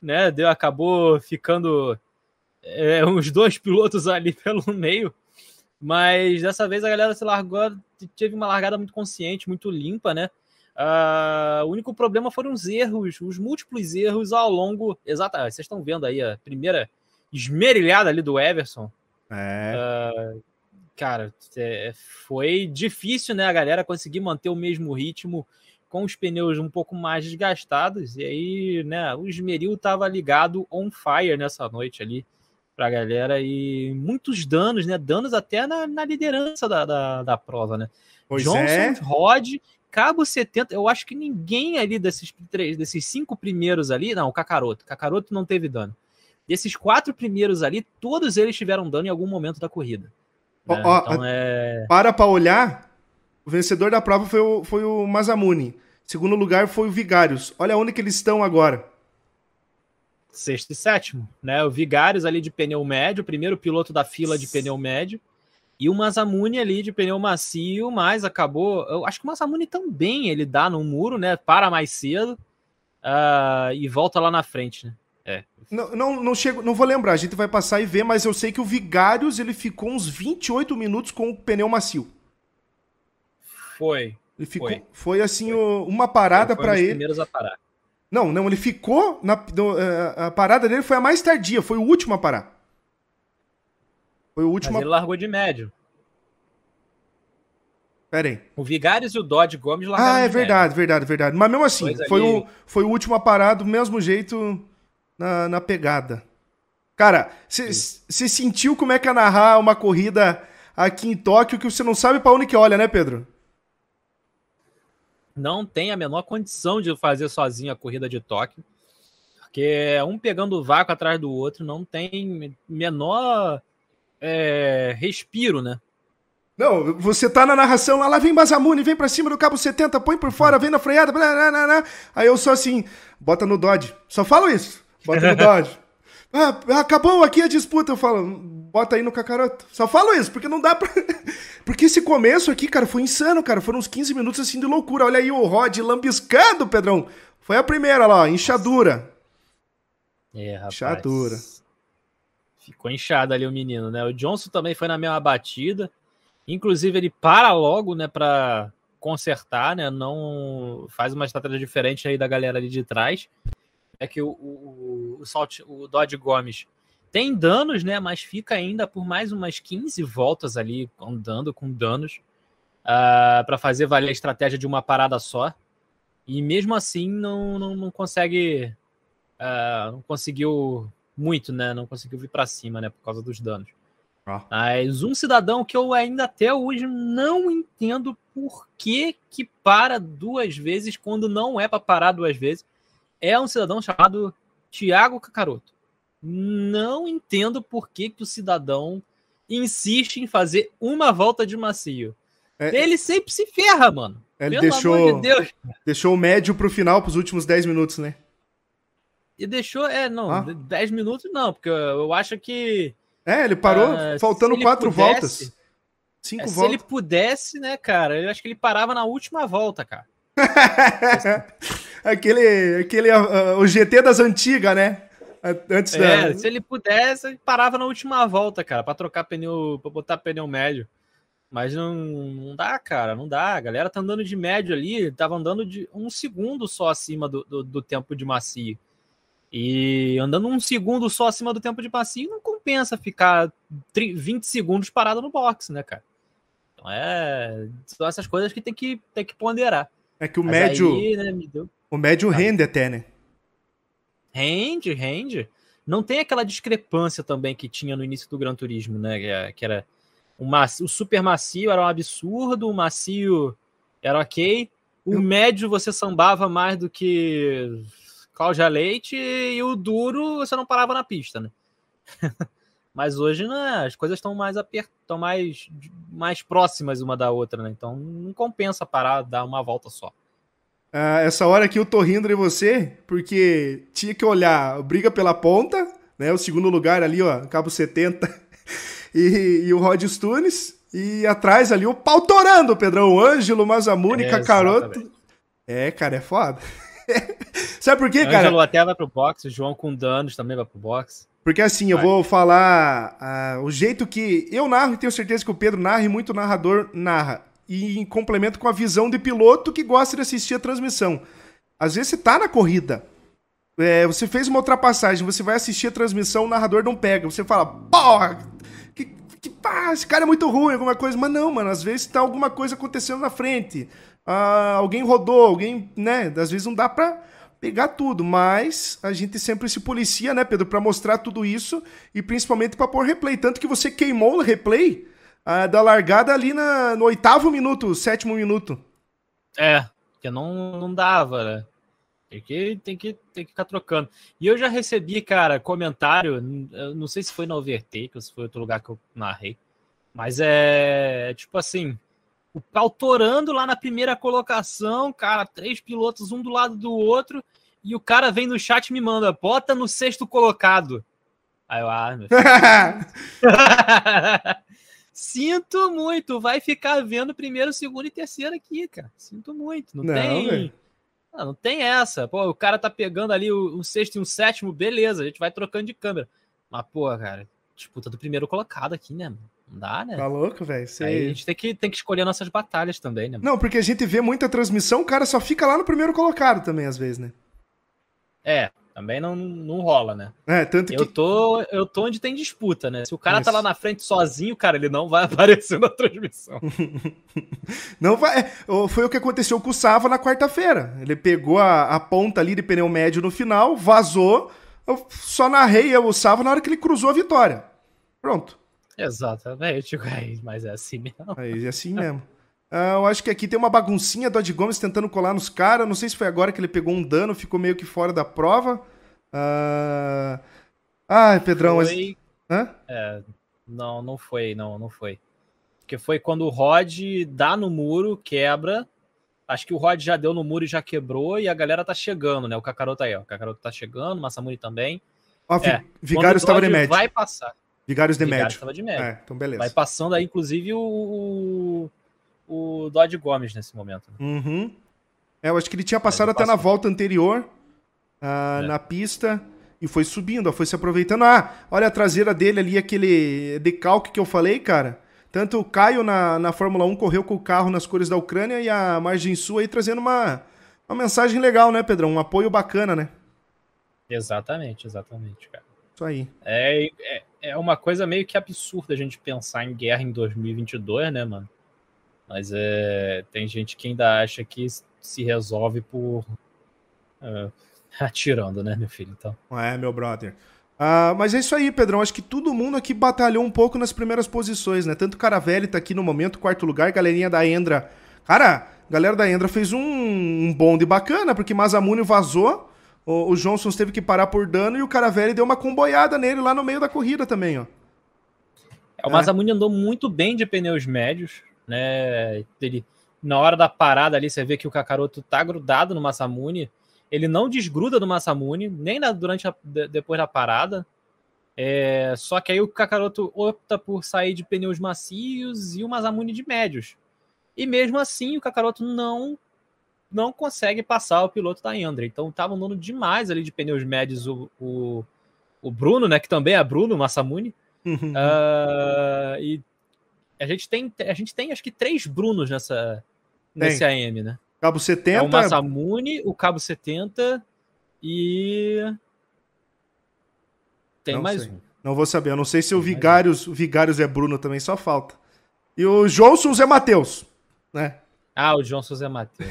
né? Deu, acabou ficando é, uns dois pilotos ali pelo meio. Mas dessa vez a galera se largou, teve uma largada muito consciente, muito limpa, né? Uh, o único problema foram os erros, os múltiplos erros ao longo. Exato, vocês estão vendo aí a primeira esmerilhada ali do Everson. É. Uh, cara, é, foi difícil, né, a galera conseguir manter o mesmo ritmo com os pneus um pouco mais desgastados. E aí, né, o esmeril tava ligado on fire nessa noite ali pra galera. E muitos danos, né? Danos até na, na liderança da, da, da prova, né? Pois Johnson, é. Rod Cabo 70, eu acho que ninguém ali desses três, desses cinco primeiros ali, não, o Kakaroto. Kakaroto não teve dano. Desses quatro primeiros ali, todos eles tiveram dano em algum momento da corrida. Né? Ó, então, é... Para para olhar, o vencedor da prova foi o, foi o Mazamune. Segundo lugar foi o Vigários. Olha onde que eles estão agora. Sexto e sétimo, né? O Vigários ali de pneu médio, o primeiro piloto da fila de pneu médio. E o Mazamune ali de pneu macio, mas acabou. Eu acho que o Mazamune também ele dá no muro, né? Para mais cedo uh, e volta lá na frente, né? É. Não, não, não, chego, não vou lembrar, a gente vai passar e ver, mas eu sei que o Vigários ele ficou uns 28 minutos com o pneu macio. Foi. Ele ficou, foi. foi assim foi. uma parada para ele. primeiros a parar. Não, não, ele ficou na eh, a parada dele foi a mais tardia, foi o último a parar. Foi o último. Mas ele largou de médio. Pera aí. O Vigários e o Dodge Gomes largaram Ah, é verdade, médio. verdade, verdade. Mas mesmo assim, foi, ali... o, foi o último a parar do mesmo jeito na, na pegada. Cara, você sentiu como é que é narrar uma corrida aqui em Tóquio que você não sabe para onde que olha, né, Pedro? Não tem a menor condição de fazer sozinho a corrida de Tóquio. Porque é um pegando o vácuo atrás do outro, não tem menor é, respiro, né? Não, você tá na narração lá, lá vem Mazamune, vem pra cima do cabo 70, põe por fora, vem na freada, blá, blá, blá, blá. aí eu só assim, bota no Dodge. Só falo isso, bota no Dodge. ah, acabou aqui a disputa. Eu falo, bota aí no Kakaroto. Só falo isso, porque não dá pra. porque esse começo aqui, cara, foi insano, cara. Foram uns 15 minutos assim de loucura. Olha aí o Rod lambiscando, Pedrão. Foi a primeira lá, ó, inchadura. É, rapaz. Inchadura. Ficou inchado ali o menino, né? O Johnson também foi na mesma batida. Inclusive, ele para logo, né, pra consertar, né? Não faz uma estratégia diferente aí da galera ali de trás. É que o, o, o, Salt, o Dodge Gomes tem danos, né? Mas fica ainda por mais umas 15 voltas ali andando com danos uh, ah, para fazer valer a estratégia de uma parada só. E mesmo assim não, não, não consegue. Uh, não conseguiu muito, né? Não conseguiu vir para cima, né? Por causa dos danos. Ah. Mas um cidadão que eu ainda até hoje não entendo por que, que para duas vezes quando não é para parar duas vezes é um cidadão chamado Tiago Cacaroto. Não entendo por que, que o cidadão insiste em fazer uma volta de macio. É, ele sempre se ferra, mano. Ele deixou, de deixou o médio pro final, pros últimos 10 minutos, né? E deixou, é, não, ah. 10 minutos não, porque eu acho que. É, ele parou uh, faltando quatro pudesse, voltas. Cinco é, voltas. Se ele pudesse, né, cara, eu acho que ele parava na última volta, cara. aquele, aquele uh, o GT das antigas, né? Antes é, da... se ele pudesse, ele parava na última volta, cara, para trocar pneu, para botar pneu médio. Mas não, não dá, cara, não dá. A galera tá andando de médio ali, tava andando de um segundo só acima do, do, do tempo de macio. E andando um segundo só acima do tempo de macio, não compensa ficar 20 segundos parado no box, né, cara? Então é. São essas coisas que tem que, tem que ponderar. É que o Mas médio. Aí, né, deu... O médio rende até, né? Rende, rende. Não tem aquela discrepância também que tinha no início do Gran Turismo, né? Que era o, macio, o super macio era um absurdo, o macio era ok. O Eu... médio você sambava mais do que Cláudia Leite e o duro você não parava na pista, né? Mas hoje né, as coisas estão mais apertam mais, mais próximas uma da outra, né? Então não compensa parar, dar uma volta só. Ah, essa hora aqui eu tô rindo de você, porque tinha que olhar briga pela ponta, né? O segundo lugar ali, ó, cabo 70, e, e o Rod Stunes, e atrás ali o pau torando, Pedrão, o Ângelo, Mazamune, é, Cacaroto. Exatamente. É, cara, é foda. Sabe por quê, cara? Ângelo até vai pro boxe, o João com danos também vai pro boxe. Porque assim, vai. eu vou falar uh, o jeito que eu narro e tenho certeza que o Pedro narra e muito narrador narra e em complemento com a visão de piloto que gosta de assistir a transmissão. Às vezes você tá na corrida, é, você fez uma ultrapassagem, você vai assistir a transmissão, o narrador não pega. Você fala, porra, que, que pá, esse cara é muito ruim, alguma coisa. Mas não, mano, às vezes tá alguma coisa acontecendo na frente. Ah, alguém rodou, alguém, né? Às vezes não dá pra pegar tudo, mas a gente sempre se policia, né, Pedro, para mostrar tudo isso e principalmente para pôr replay. Tanto que você queimou o replay uh, da largada ali na, no oitavo minuto, sétimo minuto. É, porque não, não dava, né? Tem que, tem, que, tem que ficar trocando. E eu já recebi, cara, comentário, não sei se foi no Overtake ou se foi outro lugar que eu narrei, mas é tipo assim, o lá na primeira colocação, cara, três pilotos um do lado do outro, e o cara vem no chat e me manda, bota no sexto colocado. Aí eu, ah, meu Sinto muito, vai ficar vendo primeiro, segundo e terceiro aqui, cara. Sinto muito. Não, não tem. Não, não, tem essa. Pô, o cara tá pegando ali o, um sexto e um sétimo, beleza, a gente vai trocando de câmera. Mas, pô, cara, disputa do primeiro colocado aqui, né, mano? Não dá, né? Tá louco, velho? a gente tem que, tem que escolher nossas batalhas também, né? Não, porque a gente vê muita transmissão, o cara só fica lá no primeiro colocado também, às vezes, né? É, também não, não rola, né? É, tanto que. Eu tô, eu tô onde tem disputa, né? Se o cara tá Isso. tá lá na frente sozinho, cara, ele não vai aparecer na transmissão. não vai. É, foi o que aconteceu com o Sava na quarta-feira. Ele pegou a, a ponta ali de pneu médio no final, vazou. Eu só narrei o Sava na hora que ele cruzou a vitória. Pronto. Exatamente, mas é assim mesmo. É assim mesmo. Uh, eu acho que aqui tem uma baguncinha do Gomes tentando colar nos caras. Não sei se foi agora que ele pegou um dano, ficou meio que fora da prova. Ai, Pedrão, foi... mas. É, não, não foi, não, não foi. Porque foi quando o Rod dá no muro, quebra. Acho que o Rod já deu no muro e já quebrou, e a galera tá chegando, né? O Kakaroto tá aí, ó. O Kakaroto tá chegando, o Massamuri também. Ó, é, Vigários estava de médio. Vai passar. Vigários de Vigários médio. estava de médio. É, então beleza. Vai passando aí, inclusive, o, o Dodge Gomes nesse momento. Uhum. É, eu acho que ele tinha passado até na volta anterior, uh, é. na pista, e foi subindo, foi se aproveitando. Ah, olha a traseira dele ali, aquele decalque que eu falei, cara. Tanto o Caio na, na Fórmula 1 correu com o carro nas cores da Ucrânia e a Margem Sul aí trazendo uma, uma mensagem legal, né, Pedrão? Um apoio bacana, né? Exatamente, exatamente, cara. Isso aí. É, é, é uma coisa meio que absurda a gente pensar em guerra em 2022, né, mano? Mas é, tem gente que ainda acha que se resolve por uh, atirando, né, meu filho? Então. É, meu brother. Uh, mas é isso aí, Pedrão. Acho que todo mundo aqui batalhou um pouco nas primeiras posições, né? Tanto o Caravelli tá aqui no momento, quarto lugar, galerinha da Endra. Cara, a galera da Endra fez um, um bonde bacana, porque Mazamune vazou, o, o Johnson teve que parar por dano e o Caravelli deu uma comboiada nele lá no meio da corrida também, ó. É, o Mazamune é. andou muito bem de pneus médios, né? Ele, na hora da parada ali, você vê que o Kakaroto tá grudado no Massamune. Ele não desgruda do Massamune, nem na, durante a, depois da parada. É, só que aí o Kakaroto opta por sair de pneus macios e o Masamune de médios. E mesmo assim, o Kakaroto não não consegue passar o piloto da Indra. Então tava andando demais ali de pneus médios o, o, o Bruno, né? Que também é Bruno Massamune. Uhum. Uh, e a gente tem, a gente tem acho que três Brunos nessa, nesse AM, né? Cabo 70. É o Massamune, o Cabo 70 e. Tem não mais sei. um. Não vou saber. Eu não sei se o Vigários, o Vigários é Bruno também, só falta. E o Johnson Zé Matheus, né? Ah, o Johnson Zé Matheus.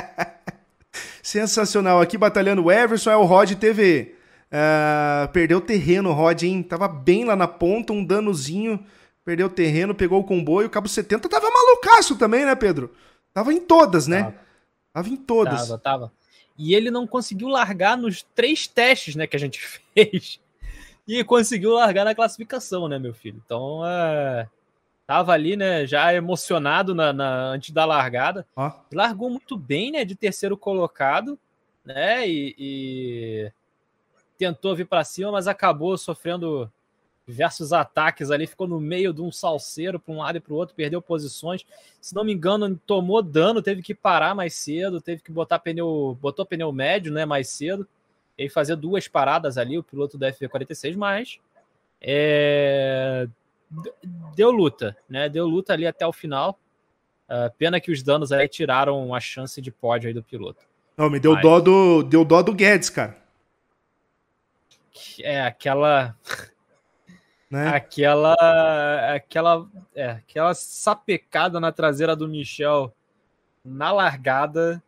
Sensacional. Aqui batalhando o Everson é o Rod TV. Uh, perdeu terreno, Rod, hein? Tava bem lá na ponta, um danozinho perdeu o terreno, pegou o comboio. O Cabo 70 tava malucaço também, né, Pedro? Tava em todas, né? Tava, tava em todas. Tava, tava. E ele não conseguiu largar nos três testes, né, que a gente fez. E conseguiu largar na classificação, né, meu filho? Então, é... tava ali, né, já emocionado na, na antes da largada. Largou muito bem, né, de terceiro colocado, né, e, e... tentou vir para cima, mas acabou sofrendo diversos ataques ali, ficou no meio de um salseiro para um lado e para o outro, perdeu posições. Se não me engano, tomou dano, teve que parar mais cedo, teve que botar pneu, botou pneu médio, né, mais cedo. E fazer duas paradas ali, o piloto da FV46, mas é, deu luta, né? Deu luta ali até o final. Uh, pena que os danos aí tiraram a chance de pódio aí do piloto. Não, me deu mas... dó do deu dó do Guedes, cara. É aquela né? Aquela, aquela, é, aquela sapecada na traseira do Michel na largada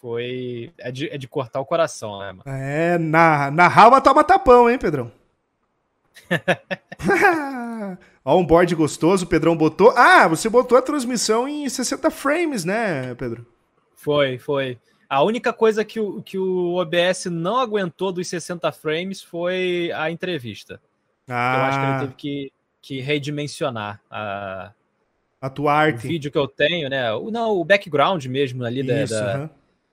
foi. É de, é de cortar o coração, né, mano? É, na, na raba toma tapão, hein, Pedrão? Ó, um board gostoso, o Pedrão botou. Ah, você botou a transmissão em 60 frames, né, Pedro? Foi, foi. A única coisa que o, que o OBS não aguentou dos 60 frames foi a entrevista. Ah. Eu acho que ele teve que, que redimensionar a, a tua arte. O vídeo que eu tenho, né? O, não, o background mesmo ali Isso, da, da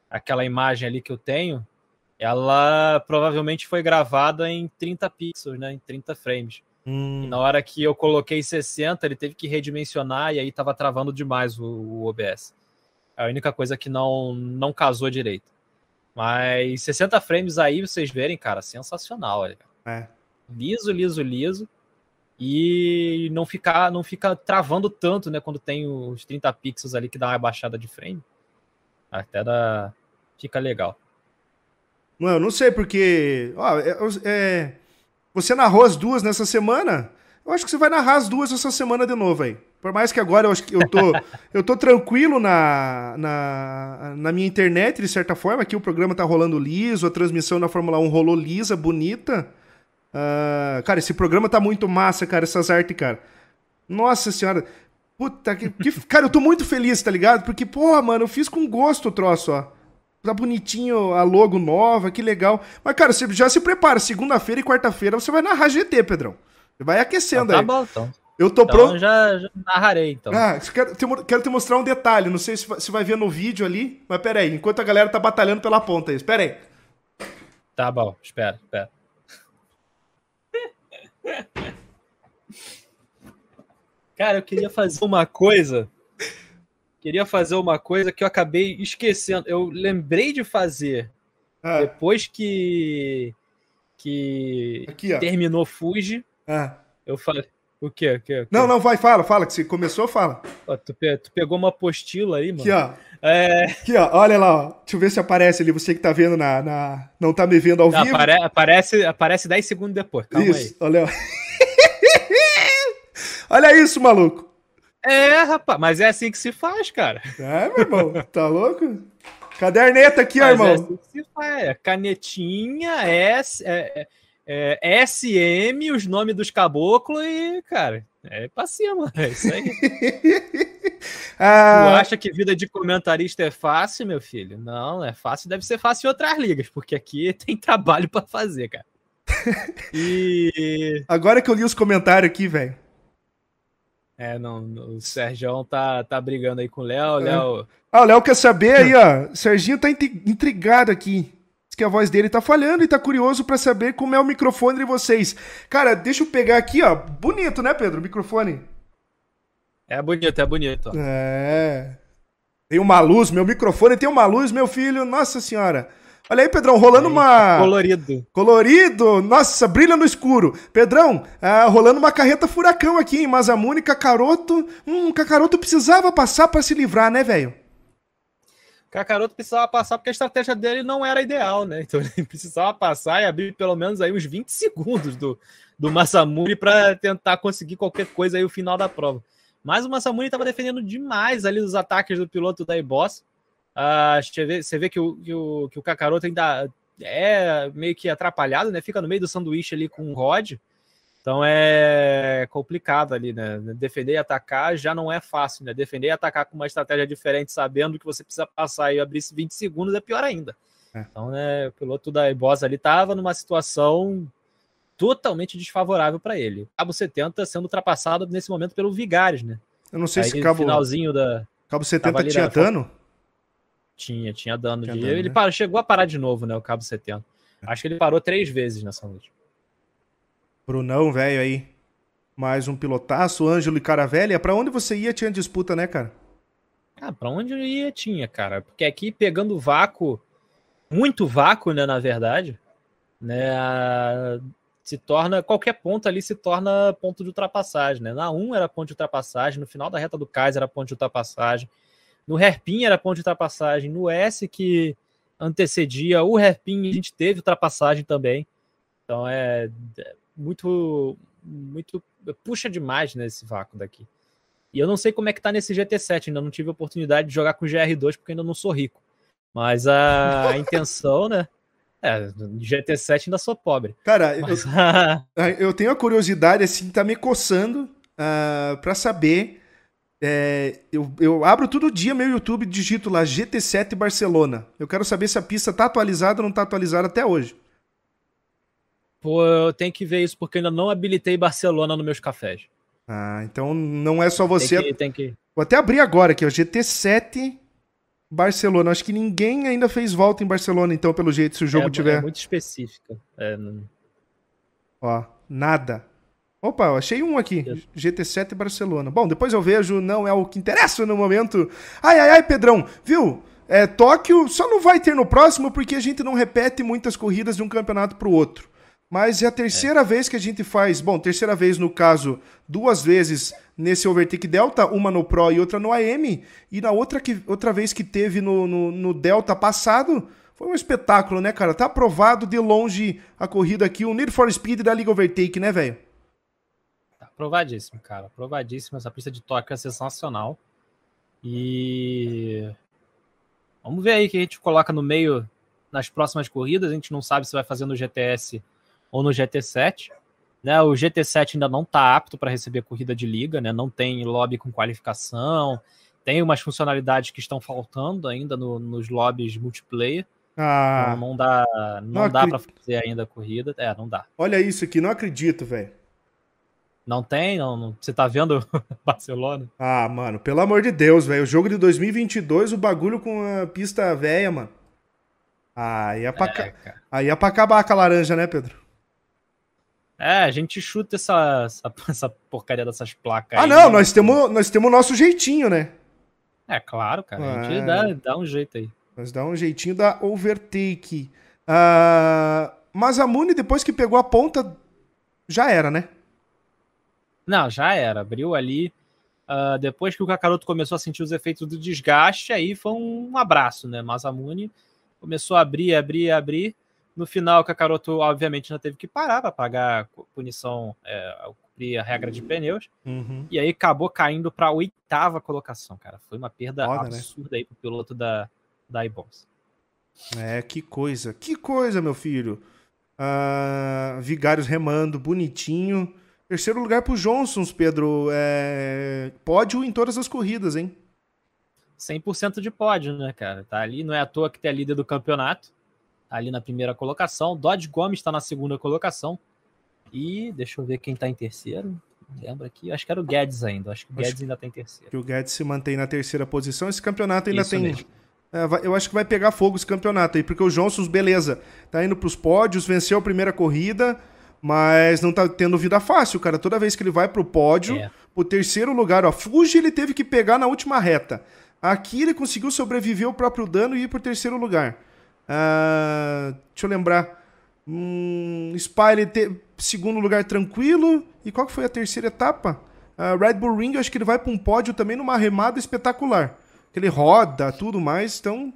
aquela imagem ali que eu tenho, ela provavelmente foi gravada em 30 pixels, né? Em 30 frames. Hum. na hora que eu coloquei 60, ele teve que redimensionar e aí tava travando demais o, o OBS. É a única coisa que não, não casou direito. Mas 60 frames aí, vocês verem, cara, sensacional. Olha. É liso, liso, liso. E não ficar, não fica travando tanto, né? Quando tem os 30 pixels ali que dá uma baixada de frame. Até dá, fica legal. Eu não sei, porque. Ó, é, é, você narrou as duas nessa semana. Eu acho que você vai narrar as duas essa semana de novo aí. Por mais que agora eu acho que eu tô, eu tô tranquilo na, na, na minha internet, de certa forma. Aqui o programa tá rolando liso, a transmissão na Fórmula 1 rolou lisa, bonita. Uh, cara, esse programa tá muito massa, cara, essas artes, cara. Nossa senhora. Puta que, que. Cara, eu tô muito feliz, tá ligado? Porque, porra, mano, eu fiz com gosto o troço, ó tá bonitinho a logo nova, que legal. Mas, cara, você já se prepara. Segunda-feira e quarta-feira você vai narrar GT, Pedrão. Você vai aquecendo então, tá aí. Tá bom, então. Eu tô então, pronto. Já, já narrarei, então. Ah, quero te, quero te mostrar um detalhe. Não sei se você vai ver no vídeo ali, mas pera aí. Enquanto a galera tá batalhando pela ponta aí. Espera aí. Tá bom, espera, espera. Cara, eu queria fazer uma coisa Queria fazer uma coisa que eu acabei esquecendo. Eu lembrei de fazer ah. depois que que Aqui, terminou Fuji. Ah. Eu falei, o quê? O quê? O quê? Não, não, vai, fala, fala, que você começou, fala. tu, pe tu, pegou uma apostila aí, mano. Aqui, ó. É... Aqui, ó, olha lá, ó. Deixa eu ver se aparece ali, você que tá vendo na... na... Não tá me vendo ao vivo. Apare aparece, aparece 10 segundos depois, calma isso, aí. olha Olha isso, maluco. É, rapaz, mas é assim que se faz, cara. É, meu irmão, tá louco? Caderneta aqui, ó, irmão. É assim que se faz. É canetinha, S... É, é é, SM, os nomes dos caboclos e, cara, é pra cima. É isso aí. ah... Tu acha que vida de comentarista é fácil, meu filho? Não, é fácil, deve ser fácil em outras ligas, porque aqui tem trabalho para fazer, cara. E. Agora que eu li os comentários aqui, velho. É, não, o Sérgio tá, tá brigando aí com o Léo. É. Léo... Ah, o Léo quer saber aí, ó. O Serginho tá intrigado aqui que a voz dele tá falhando e tá curioso para saber como é o microfone de vocês. Cara, deixa eu pegar aqui, ó. Bonito, né, Pedro? O microfone. É bonito, é bonito. É. Tem uma luz, meu microfone tem uma luz, meu filho. Nossa senhora. Olha aí, Pedrão, rolando uma. Colorido. Colorido. Nossa, brilha no escuro. Pedrão, ah, rolando uma carreta furacão aqui em Mazamune, Cacaroto. Hum, Cacaroto precisava passar para se livrar, né, velho? Kakaroto precisava passar porque a estratégia dele não era ideal, né? Então ele precisava passar e abrir pelo menos aí uns 20 segundos do, do Massamuri para tentar conseguir qualquer coisa aí o final da prova. Mas o Massamuri estava defendendo demais ali os ataques do piloto da iBoss. Uh, você, vê, você vê que o, que o, que o Kakaroto ainda é meio que atrapalhado, né? Fica no meio do sanduíche ali com o Rod. Então é complicado ali, né? Defender e atacar já não é fácil, né? Defender e atacar com uma estratégia diferente, sabendo que você precisa passar e abrir 20 segundos é pior ainda. É. Então, né, o piloto da Ibosa ali estava numa situação totalmente desfavorável para ele. Cabo 70 sendo ultrapassado nesse momento pelo Vigares, né? Eu não sei Aí, se Cabo finalzinho da Cabo 70 tinha dano? Tinha, tinha dano. Tinha de... dano ele né? parou, chegou a parar de novo, né, o Cabo 70. É. Acho que ele parou três vezes nessa noite. Brunão, velho aí. Mais um pilotaço, Ângelo e Caravelha. Pra onde você ia tinha disputa, né, cara? Ah, pra onde eu ia tinha, cara. Porque aqui pegando vácuo, muito vácuo, né, na verdade, né, se torna, qualquer ponto ali se torna ponto de ultrapassagem, né. Na 1 era ponto de ultrapassagem, no final da reta do Kaiser era ponto de ultrapassagem, no hairpin era ponto de ultrapassagem, no S que antecedia o hairpin a gente teve ultrapassagem também. Então é muito, muito puxa demais nesse vácuo daqui. E eu não sei como é que tá nesse GT7, ainda não tive a oportunidade de jogar com GR2 porque ainda não sou rico. Mas a, a intenção, né? É, GT7 ainda sou pobre. Cara, Mas, eu, a... eu, tenho a curiosidade, assim, tá me coçando uh, ah, para saber. É, eu, eu abro todo dia meu YouTube e digito lá GT7 Barcelona. Eu quero saber se a pista tá atualizada ou não tá atualizada até hoje. Pô, eu tenho que ver isso porque ainda não habilitei Barcelona nos meus cafés. Ah, então não é só você. Tem que, tem que... Vou até abrir agora aqui, ó. GT7 Barcelona. Acho que ninguém ainda fez volta em Barcelona, então, pelo jeito, se o jogo é, tiver. É muito específica. É. Ó, nada. Opa, eu achei um aqui. GT7 Barcelona. Bom, depois eu vejo, não é o que interessa no momento. Ai, ai, ai, Pedrão, viu? É, Tóquio só não vai ter no próximo porque a gente não repete muitas corridas de um campeonato para o outro. Mas é a terceira é. vez que a gente faz. Bom, terceira vez no caso, duas vezes nesse Overtake Delta, uma no Pro e outra no AM. E na outra, que, outra vez que teve no, no, no Delta passado, foi um espetáculo, né, cara? Tá aprovado de longe a corrida aqui, o Need for Speed da Liga Overtake, né, velho? Aprovadíssimo, cara. Aprovadíssimo. Essa pista de Tóquio é sensacional. E. Vamos ver aí que a gente coloca no meio nas próximas corridas. A gente não sabe se vai fazer no GTS ou no GT7. Né, o GT7 ainda não está apto para receber corrida de liga, né, não tem lobby com qualificação, tem umas funcionalidades que estão faltando ainda no, nos lobbies multiplayer. Ah, então não dá, não, não dá para fazer ainda a corrida. É, não dá. Olha isso aqui, não acredito, velho. Não tem? Não, não, Você tá vendo Barcelona? Ah, mano, pelo amor de Deus, velho. O jogo de 2022, o bagulho com a pista velha, mano. Ah, aí é pra, é, aí é pra acabar com a laranja, né, Pedro? É, a gente chuta essa, essa, essa porcaria dessas placas. Ah, aí, não, né? nós temos nós temos o nosso jeitinho, né? É, claro, cara. A gente é. dá, dá um jeito aí. Nós dá um jeitinho da overtake. Uh, mas a Muni, depois que pegou a ponta, já era, né? Não, já era. Abriu ali. Uh, depois que o Kakaroto começou a sentir os efeitos do desgaste, aí foi um abraço, né? Mas a Muni começou a abrir, abrir, abrir. No final, o Kakaroto, obviamente, já teve que parar para pagar punição, é, cumprir a regra de pneus. Uhum. E aí acabou caindo para a oitava colocação, cara. Foi uma perda Foda, né? absurda né? aí pro piloto da, da iBoss. É, que coisa. Que coisa, meu filho. Uh, Vigários remando, bonitinho. Terceiro lugar pro Johnsons, Pedro. É... Pódio em todas as corridas, hein? 100% de pódio, né, cara? Tá ali, não é à toa que tem a líder do campeonato ali na primeira colocação. Dodge Gomes está na segunda colocação. E deixa eu ver quem está em terceiro. Lembra aqui? Acho que era o Guedes ainda. Acho que o Guedes acho ainda está em terceiro. Que o Guedes se mantém na terceira posição. Esse campeonato ainda Isso tem. É, eu acho que vai pegar fogo esse campeonato aí, porque o Johnson, beleza, tá indo para os pódios, venceu a primeira corrida, mas não tá tendo vida fácil, cara. Toda vez que ele vai pro pódio, é. pro terceiro lugar, ó, Fuji ele teve que pegar na última reta. Aqui ele conseguiu sobreviver ao próprio dano e ir pro terceiro lugar. Uh, deixa eu lembrar. Hum, Spa, ele te, segundo lugar tranquilo. E qual que foi a terceira etapa? Uh, Red Bull Ring, acho que ele vai para um pódio também numa remada espetacular. Ele roda, tudo mais. Então,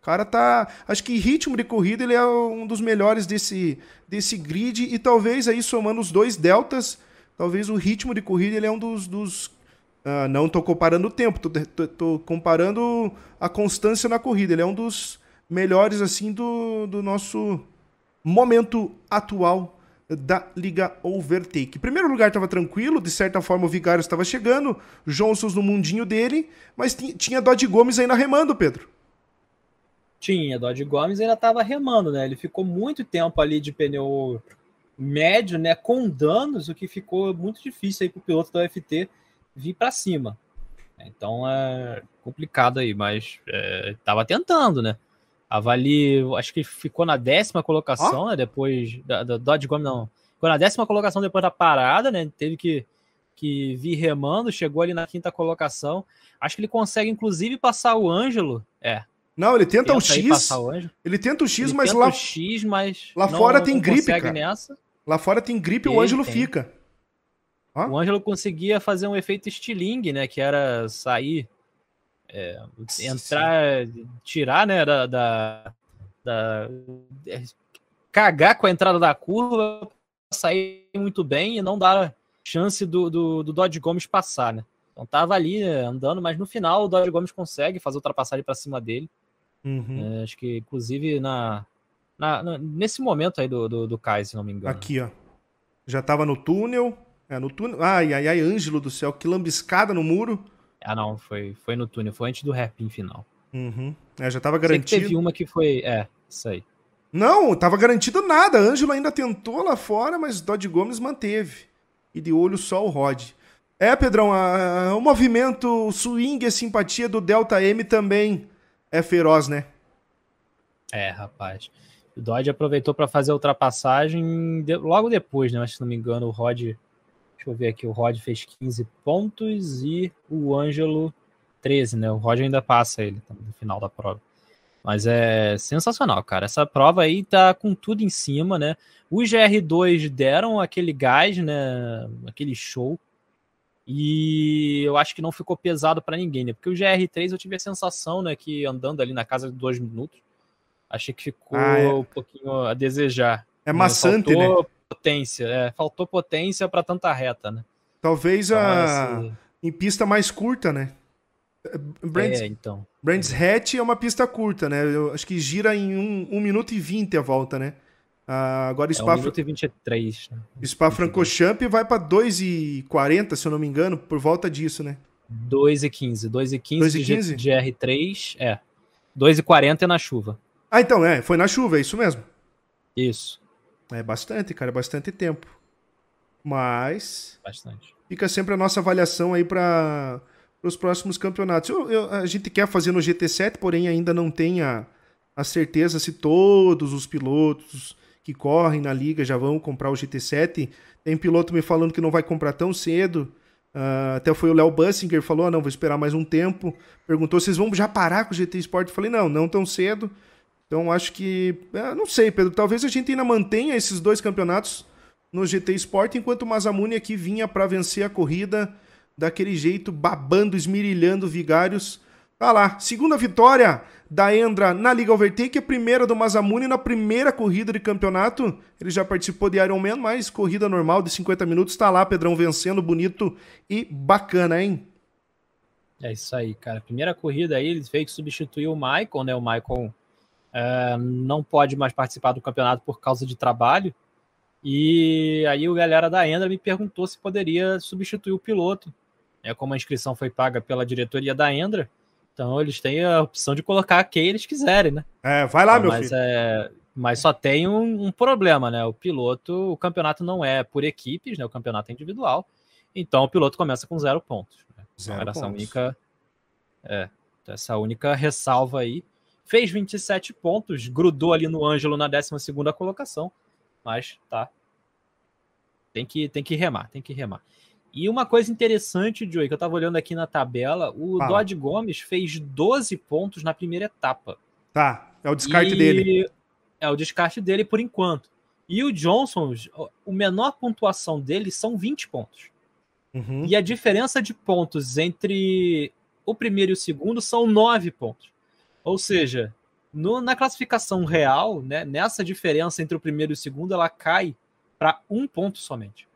o cara tá. Acho que ritmo de corrida ele é um dos melhores desse, desse grid. E talvez aí somando os dois deltas, talvez o ritmo de corrida ele é um dos. dos uh, não estou comparando o tempo, estou comparando a constância na corrida. Ele é um dos melhores assim do, do nosso momento atual da Liga Overtake. Em primeiro lugar estava tranquilo, de certa forma o Vigário estava chegando, Johnsons no mundinho dele, mas tinha Dodge Gomes ainda remando, Pedro. Tinha, Dodge Gomes ainda estava remando, né? Ele ficou muito tempo ali de pneu médio, né, com danos, o que ficou muito difícil aí para o piloto da UFT vir para cima. Então é complicado aí, mas estava é, tentando, né? Avali, acho que ficou na décima colocação, oh? né? Depois da, da Dodge Gomes, não. Ficou na décima colocação depois da parada, né? Teve que, que vir remando, chegou ali na quinta colocação. Acho que ele consegue, inclusive, passar o Ângelo. É. Não, ele tenta, tenta o X. Ele tenta o X, ele mas lá. O X, mas lá fora tem gripe, cara. Nessa. Lá fora tem gripe e o Ângelo tem. fica. O Ângelo conseguia fazer um efeito estilingue, né? Que era sair é, entrar, tirar, né, da, da, da, cagar com a entrada da curva, sair muito bem e não dar chance do, do, do Dodge Gomes passar, né? Então tava ali né, andando, mas no final o Dodge Gomes consegue fazer ultrapassagem para cima dele. Uhum. É, acho que inclusive na, na, na, nesse momento aí do, do, do Kai, se não me engano. Aqui, ó. Já tava no túnel. É, no túnel. Ai, ai, ai, Ângelo do céu, que lambiscada no muro. Ah, não, foi, foi no túnel, foi antes do hairpin final. Uhum. É, já tava garantido. teve uma que foi. É, isso aí. Não, tava garantido nada. Ângelo ainda tentou lá fora, mas Dodge Gomes manteve. E de olho só o Rod. É, Pedrão, a, a, o movimento swing, a simpatia do Delta M também é feroz, né? É, rapaz. O Dodge aproveitou para fazer a ultrapassagem logo depois, né? Mas se não me engano, o Rod Deixa eu ver aqui, o Rod fez 15 pontos e o Ângelo 13, né? O Rod ainda passa ele no final da prova. Mas é sensacional, cara. Essa prova aí tá com tudo em cima, né? Os GR2 deram aquele gás, né? Aquele show. E eu acho que não ficou pesado para ninguém, né? Porque o GR3 eu tive a sensação, né, que andando ali na casa de dois minutos, achei que ficou ah, é. um pouquinho a desejar. É maçante, né? potência, é, faltou potência para tanta reta, né? Talvez então, a esse... em pista mais curta, né? Brands, é, então. Brands é. Hatch é uma pista curta, né? Eu acho que gira em 1 um, minuto e 20 a volta, né? Ah, agora Spa, é 1 minuto e 23. Né? Spa Francorchamps vai para 2 e 40, se eu não me engano, por volta disso, né? 2 e 15. 2 e 15, 2 e 15? de R3, é. 2 e 40 é na chuva. Ah, então, é. Foi na chuva, é isso mesmo? Isso. É bastante, cara, é bastante tempo. Mas. Bastante. Fica sempre a nossa avaliação aí para os próximos campeonatos. Eu, eu, a gente quer fazer no GT7, porém ainda não tem a, a certeza se todos os pilotos que correm na liga já vão comprar o GT7. Tem piloto me falando que não vai comprar tão cedo. Uh, até foi o Léo Bussinger falou: ah, não, vou esperar mais um tempo. Perguntou: vocês vão já parar com o GT Sport? Eu falei: não, não tão cedo. Então acho que. É, não sei, Pedro. Talvez a gente ainda mantenha esses dois campeonatos no GT Sport, enquanto o Mazamune aqui vinha para vencer a corrida daquele jeito, babando, esmirilhando vigários. Tá lá, segunda vitória da Endra na Liga Overtake, a primeira do Mazamune na primeira corrida de campeonato. Ele já participou de Ironman, mas corrida normal de 50 minutos, tá lá, Pedrão, vencendo, bonito e bacana, hein? É isso aí, cara. Primeira corrida aí, ele veio que substituir o Michael, né? O Michael é, não pode mais participar do campeonato por causa de trabalho. E aí o galera da Endra me perguntou se poderia substituir o piloto. É, como a inscrição foi paga pela diretoria da Endra, então eles têm a opção de colocar quem eles quiserem, né? É, vai lá, então, meu mas, filho. É, mas só tem um, um, problema, né? O piloto, o campeonato não é por equipes, né? O campeonato é individual. Então o piloto começa com zero pontos. Né? Zero então, essa única, é, essa única ressalva aí. Fez 27 pontos, grudou ali no Ângelo na 12 colocação, mas tá. Tem que, tem que remar, tem que remar. E uma coisa interessante, Joey, que eu tava olhando aqui na tabela, o Fala. Dodge Gomes fez 12 pontos na primeira etapa. Tá, é o descarte e... dele. É o descarte dele por enquanto. E o Johnson, o menor pontuação dele são 20 pontos. Uhum. E a diferença de pontos entre o primeiro e o segundo são 9 pontos. Ou seja, no, na classificação real, né, nessa diferença entre o primeiro e o segundo, ela cai para um ponto somente.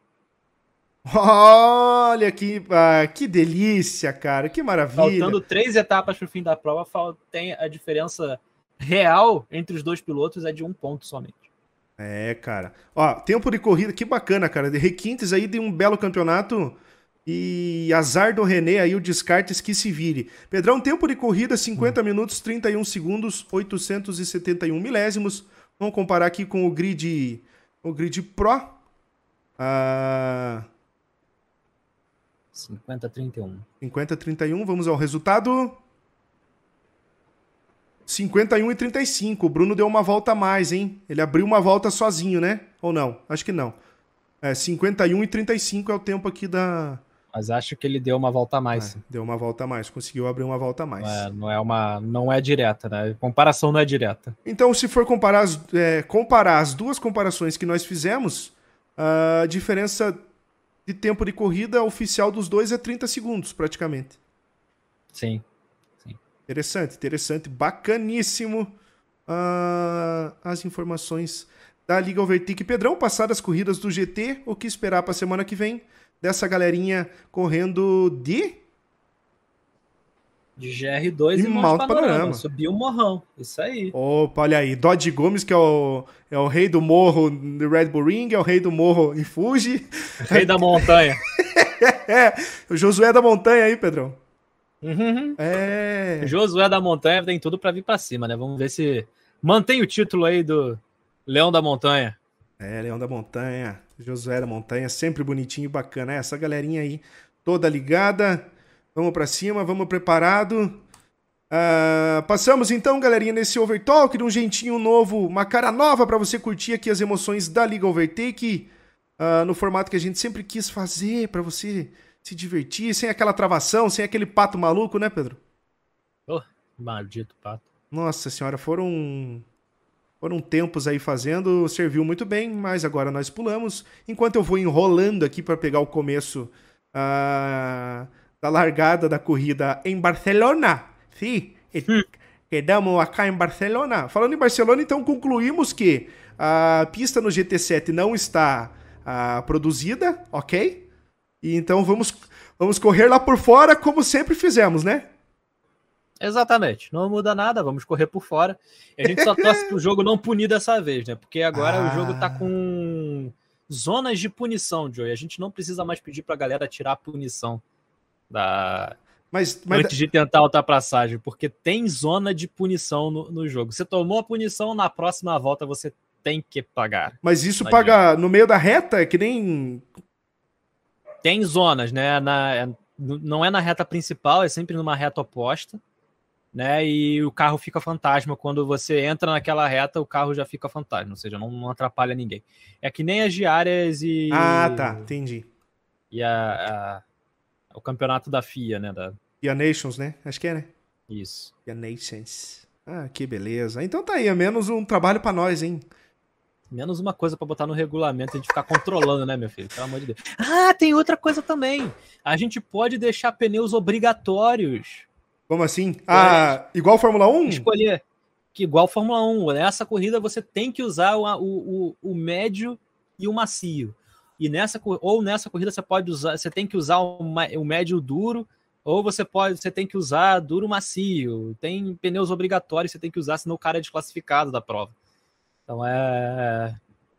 Olha que, ah, que delícia, cara, que maravilha. Faltando três etapas para o fim da prova, tem a diferença real entre os dois pilotos é de um ponto somente. É, cara. Ó, tempo de corrida, que bacana, cara. De requintes aí de um belo campeonato. E azar do René aí, o descartes que se vire. Pedrão, tempo de corrida, 50 hum. minutos, 31 segundos, 871 milésimos. Vamos comparar aqui com o grid, o grid Pro. Ah, 50-31. 50-31, vamos ao resultado. 51 e 35. O Bruno deu uma volta a mais, hein? Ele abriu uma volta sozinho, né? Ou não? Acho que não. É, 51 e 35 é o tempo aqui da. Mas acho que ele deu uma volta a mais. É, deu uma volta a mais, conseguiu abrir uma volta a mais. É, não é uma, não é direta, né? Comparação não é direta. Então, se for comparar as, é, comparar as duas comparações que nós fizemos, a diferença de tempo de corrida oficial dos dois é 30 segundos, praticamente. Sim. Sim. Interessante, interessante. Bacaníssimo uh, as informações da Liga Overtake. Pedrão, passadas as corridas do GT, o que esperar para a semana que vem dessa galerinha correndo de de GR2 e, e Monte Panorama. Panorama. Subiu o morrão. Isso aí. Opa, olha aí. Dodge Gomes, que é o, é o rei do morro no Red Bull Ring, é o rei do morro em Fuji. Rei da montanha. é, o Josué da montanha aí, Pedrão. Uhum. É. Josué da montanha tem tudo para vir para cima, né? Vamos ver se mantém o título aí do Leão da Montanha. É, Leão da Montanha. Josué da Montanha, sempre bonitinho e bacana. É, essa galerinha aí toda ligada. Vamos para cima, vamos preparado. Uh, passamos então, galerinha, nesse Overtalk, de um jeitinho novo, uma cara nova para você curtir aqui as emoções da Liga Overtake, uh, no formato que a gente sempre quis fazer, para você se divertir, sem aquela travação, sem aquele pato maluco, né, Pedro? Oh, maldito pato. Nossa senhora, foram foram tempos aí fazendo, serviu muito bem, mas agora nós pulamos. Enquanto eu vou enrolando aqui para pegar o começo. Uh, da largada da corrida em Barcelona. Sim, hum. quedamos acá em Barcelona. Falando em Barcelona, então concluímos que a pista no GT7 não está uh, produzida, ok? E então vamos, vamos correr lá por fora como sempre fizemos, né? Exatamente, não muda nada, vamos correr por fora. E a gente só torce pro jogo não punir dessa vez, né? Porque agora ah. o jogo tá com zonas de punição, Joey. A gente não precisa mais pedir pra galera tirar a punição da mas, mas... antes de tentar a ultrapassagem, porque tem zona de punição no, no, jogo. Você tomou a punição, na próxima volta você tem que pagar. Mas isso paga no meio da reta? É que nem. Tem zonas, né? Na, é, não é na reta principal, é sempre numa reta oposta. né? E o carro fica fantasma. Quando você entra naquela reta, o carro já fica fantasma, ou seja, não, não atrapalha ninguém. É que nem as diárias e. Ah, tá, entendi. E a, a o campeonato da FIA, né? Da... FIA Nations, né? Acho que é, né? Isso. FIA Nations. Ah, que beleza. Então tá aí, é menos um trabalho para nós, hein? Menos uma coisa para botar no regulamento a gente ficar controlando, né, meu filho? Pelo amor de Deus. Ah, tem outra coisa também. A gente pode deixar pneus obrigatórios. Como assim? Ah, igual Fórmula 1? Escolher. Que igual Fórmula 1. Nessa corrida você tem que usar o, o, o médio e o macio. E nessa ou nessa corrida você pode usar, você tem que usar o, médio duro, ou você pode, você tem que usar duro macio. Tem pneus obrigatórios, você tem que usar, senão o cara é desclassificado da prova. Então é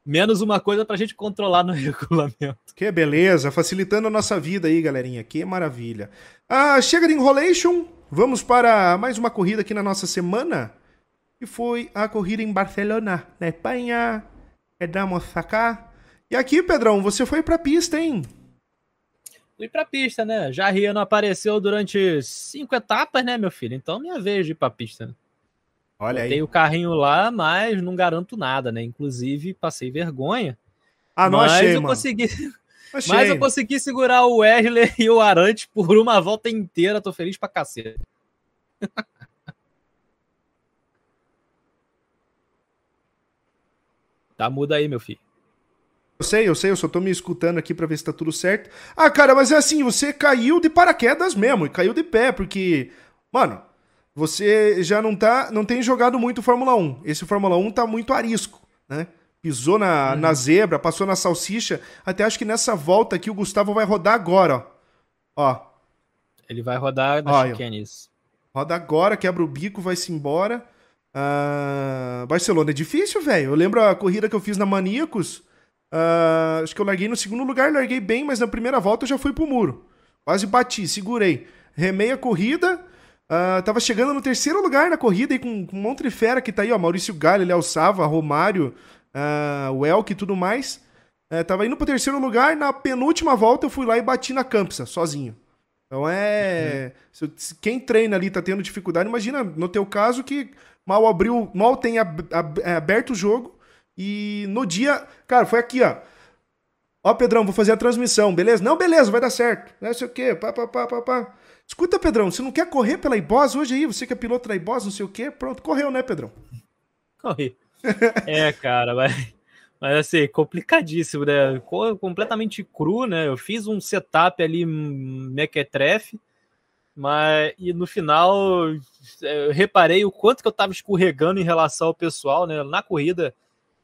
menos uma coisa para a gente controlar no regulamento. Que beleza, facilitando a nossa vida aí, galerinha. Que maravilha. Ah, chega de enrolation. Vamos para mais uma corrida aqui na nossa semana. Que foi a corrida em Barcelona, na Espanha. Quedamos acá. E aqui, Pedrão, você foi pra pista, hein? Fui pra pista, né? Jarria não apareceu durante cinco etapas, né, meu filho? Então minha vez de ir pra pista. Né? Olha Botei aí. o carrinho lá, mas não garanto nada, né? Inclusive, passei vergonha. Ah, não mas achei, eu mano. Consegui... Mas eu consegui segurar o Wesley e o Arante por uma volta inteira. Tô feliz pra cacete. tá muda aí, meu filho. Eu sei, eu sei, eu só tô me escutando aqui pra ver se tá tudo certo. Ah, cara, mas é assim, você caiu de paraquedas mesmo, e caiu de pé, porque, mano, você já não tá, não tem jogado muito Fórmula 1. Esse Fórmula 1 tá muito arisco, né? Pisou na, uhum. na zebra, passou na salsicha. Até acho que nessa volta aqui o Gustavo vai rodar agora, ó. ó. Ele vai rodar na chicanes. Roda agora, quebra o bico, vai-se embora. Uh, Barcelona é difícil, velho. Eu lembro a corrida que eu fiz na Maníacos. Uh, acho que eu larguei no segundo lugar, larguei bem, mas na primeira volta eu já fui pro muro. Quase bati, segurei. Remei a corrida. Uh, tava chegando no terceiro lugar na corrida e com, com um monte de fera que tá aí, ó. Maurício Galho, Léo Sava, Romário, uh, e tudo mais. Uh, tava indo pro terceiro lugar, na penúltima volta eu fui lá e bati na Campsa, sozinho. Então é. Uhum. Se, quem treina ali tá tendo dificuldade, imagina no teu caso que mal abriu, mal tem ab, ab, aberto o jogo e no dia. Cara, foi aqui, ó. Ó, Pedrão, vou fazer a transmissão, beleza? Não, beleza, vai dar certo. Não sei o quê, pá, pá, pá, pá, pá. Escuta, Pedrão, você não quer correr pela Ibos hoje aí? Você que é piloto da Ibos, não sei o quê? Pronto, correu, né, Pedrão? Corri. é, cara, mas, mas assim, complicadíssimo, né? Completamente cru, né? Eu fiz um setup ali mequetrefe, mas e no final eu reparei o quanto que eu tava escorregando em relação ao pessoal, né? Na corrida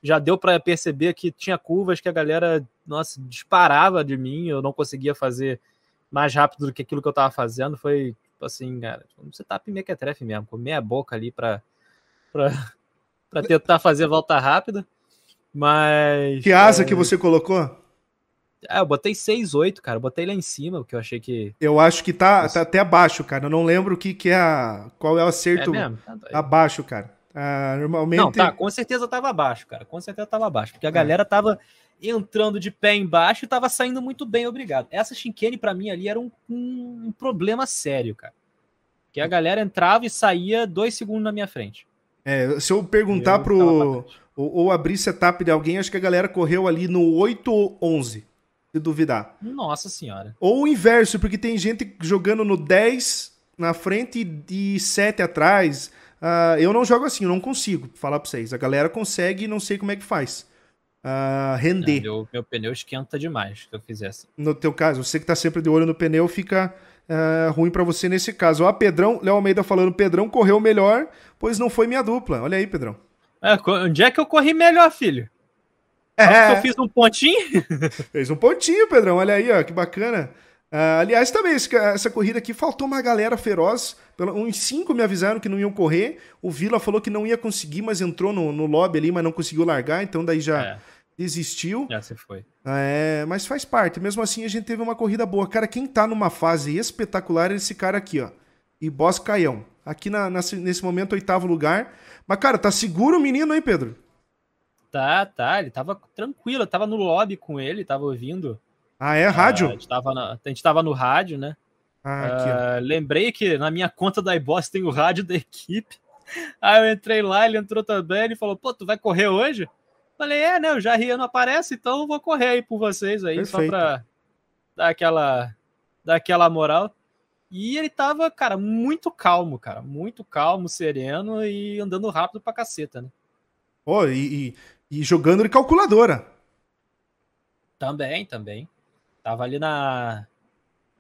já deu para perceber que tinha curvas que a galera, nossa, disparava de mim, eu não conseguia fazer mais rápido do que aquilo que eu tava fazendo. Foi tipo assim, cara, você tá mequetrefe mesmo, com meia boca ali para para tentar fazer volta rápida. Mas. Que asa é... que você colocou? É, eu botei 6,8, cara. Eu botei lá em cima, porque eu achei que. Eu acho que tá, tá até abaixo, cara. Eu não lembro o que, que é a. Qual é o acerto é tá abaixo, cara. Ah, normalmente. Não, tá, com certeza tava abaixo, cara. Com certeza tava abaixo. Porque a é. galera tava entrando de pé embaixo e tava saindo muito bem, obrigado. Essa chicane, para mim, ali era um, um, um, problema sério, cara. Que a galera entrava e saía dois segundos na minha frente. É, se eu perguntar eu pro. Ou, ou, abrir setup de alguém, acho que a galera correu ali no 8 ou 11, se duvidar. Nossa senhora. Ou o inverso, porque tem gente jogando no 10 na frente e 7 atrás. Uh, eu não jogo assim, eu não consigo falar pra vocês. A galera consegue e não sei como é que faz. Uh, render. Não, meu, meu, pneu esquenta demais se eu fizesse. No teu caso, você que tá sempre de olho no pneu, fica uh, ruim para você nesse caso. Ó, Pedrão, Léo Almeida falando, Pedrão correu melhor, pois não foi minha dupla. Olha aí, Pedrão. É, onde é que eu corri melhor, filho? É. Eu fiz um pontinho? Fez um pontinho, Pedrão. Olha aí, ó, que bacana. Uh, aliás, também, essa corrida aqui faltou uma galera feroz. Uns cinco me avisaram que não iam correr. O Vila falou que não ia conseguir, mas entrou no, no lobby ali, mas não conseguiu largar. Então daí já é. desistiu. Já se foi. É, mas faz parte. Mesmo assim, a gente teve uma corrida boa. Cara, quem tá numa fase espetacular é esse cara aqui, ó. E Boss Caião. Aqui na, nesse momento, oitavo lugar. Mas, cara, tá seguro o menino, hein, Pedro? Tá, tá. Ele tava tranquilo. Eu tava no lobby com ele, tava ouvindo. Ah, é? Rádio? a, gente tava na, a gente tava no rádio, né? Ah, uh, lembrei que na minha conta da iBoss tem o rádio da equipe. Aí eu entrei lá, ele entrou também, ele falou, pô, tu vai correr hoje? Falei, é, né, o Jarria não aparece, então eu vou correr aí por vocês aí, Perfeito. só pra dar aquela, dar aquela moral. E ele tava, cara, muito calmo, cara, muito calmo, sereno e andando rápido pra caceta, né? Pô, e, e, e jogando de calculadora. Também, também. Tava ali na,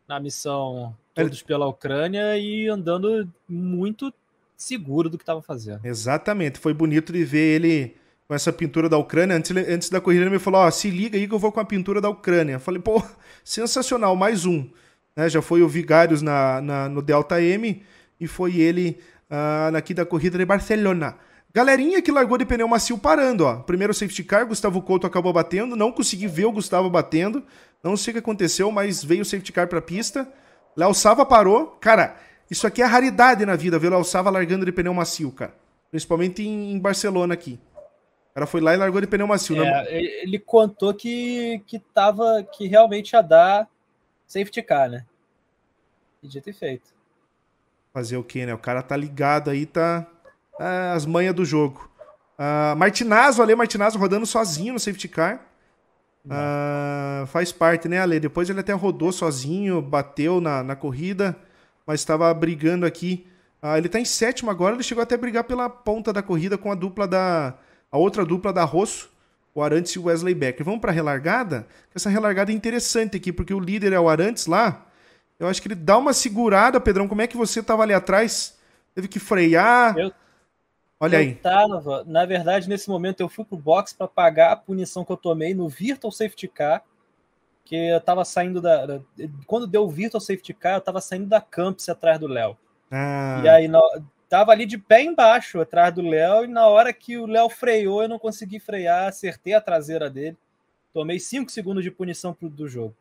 na missão Todos pela Ucrânia e andando muito seguro do que estava fazendo. Exatamente. Foi bonito de ver ele com essa pintura da Ucrânia. Antes, antes da corrida, ele me falou: Ó, se liga aí que eu vou com a pintura da Ucrânia. Eu falei: pô, sensacional, mais um. Né, já foi o Vigários na, na, no Delta M e foi ele uh, aqui da corrida de Barcelona. Galerinha que largou de pneu macio parando, ó. Primeiro safety car, Gustavo Couto acabou batendo. Não consegui ver o Gustavo batendo. Não sei o que aconteceu, mas veio o safety car pra pista. Léo Sava parou. Cara, isso aqui é raridade na vida, ver o Léo Sava largando de pneu macio, cara. Principalmente em, Barcelona aqui. O cara foi lá e largou de pneu macio. Né? É, né? Ele contou que, que tava. que realmente ia dar safety car, né? E dito e feito. Fazer o quê, né? O cara tá ligado aí, tá uh, as manhas do jogo. Uh, Martinazo, Ale Martinazo rodando sozinho no safety car. Uh, faz parte, né, Ale? Depois ele até rodou sozinho, bateu na, na corrida, mas estava brigando aqui. Uh, ele está em sétimo agora, ele chegou até a brigar pela ponta da corrida com a dupla da. a outra dupla da Rosso, o Arantes e o Wesley Becker. Vamos para a relargada? Essa relargada é interessante aqui, porque o líder é o Arantes lá. Eu acho que ele dá uma segurada, Pedrão. Como é que você estava ali atrás? Teve que frear? Eu Olha eu aí. Tava, na verdade, nesse momento eu fui pro box para pagar a punição que eu tomei no Virtual Safety Car, que eu tava saindo da, da quando deu o Virtual Safety Car, eu tava saindo da campus atrás do Léo. Ah. E aí no, tava ali de pé embaixo atrás do Léo e na hora que o Léo freou, eu não consegui frear, acertei a traseira dele. Tomei 5 segundos de punição pro, do jogo.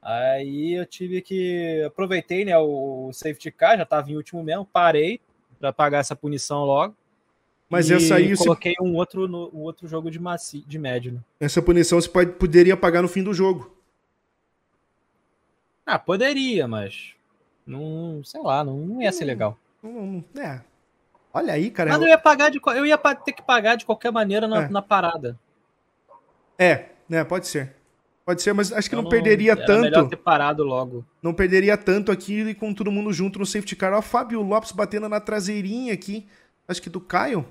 Aí eu tive que aproveitei, né, o safety car, já tava em último mesmo, parei para pagar essa punição logo. Mas e essa aí. Coloquei um outro, no, um outro jogo de, maci, de médio. Né? Essa punição você pode, poderia pagar no fim do jogo. Ah, poderia, mas. Não, sei lá, não, não ia ser legal. Não, é. Olha aí, cara. Mas eu ia pagar de. Eu ia ter que pagar de qualquer maneira na, é. na parada. É, né? Pode ser. Pode ser, mas acho que não, não, perderia tanto. Melhor ter parado logo. Não perderia tanto aqui com todo mundo junto no safety car. Ó, Fábio Lopes batendo na traseirinha aqui. Acho que do Caio.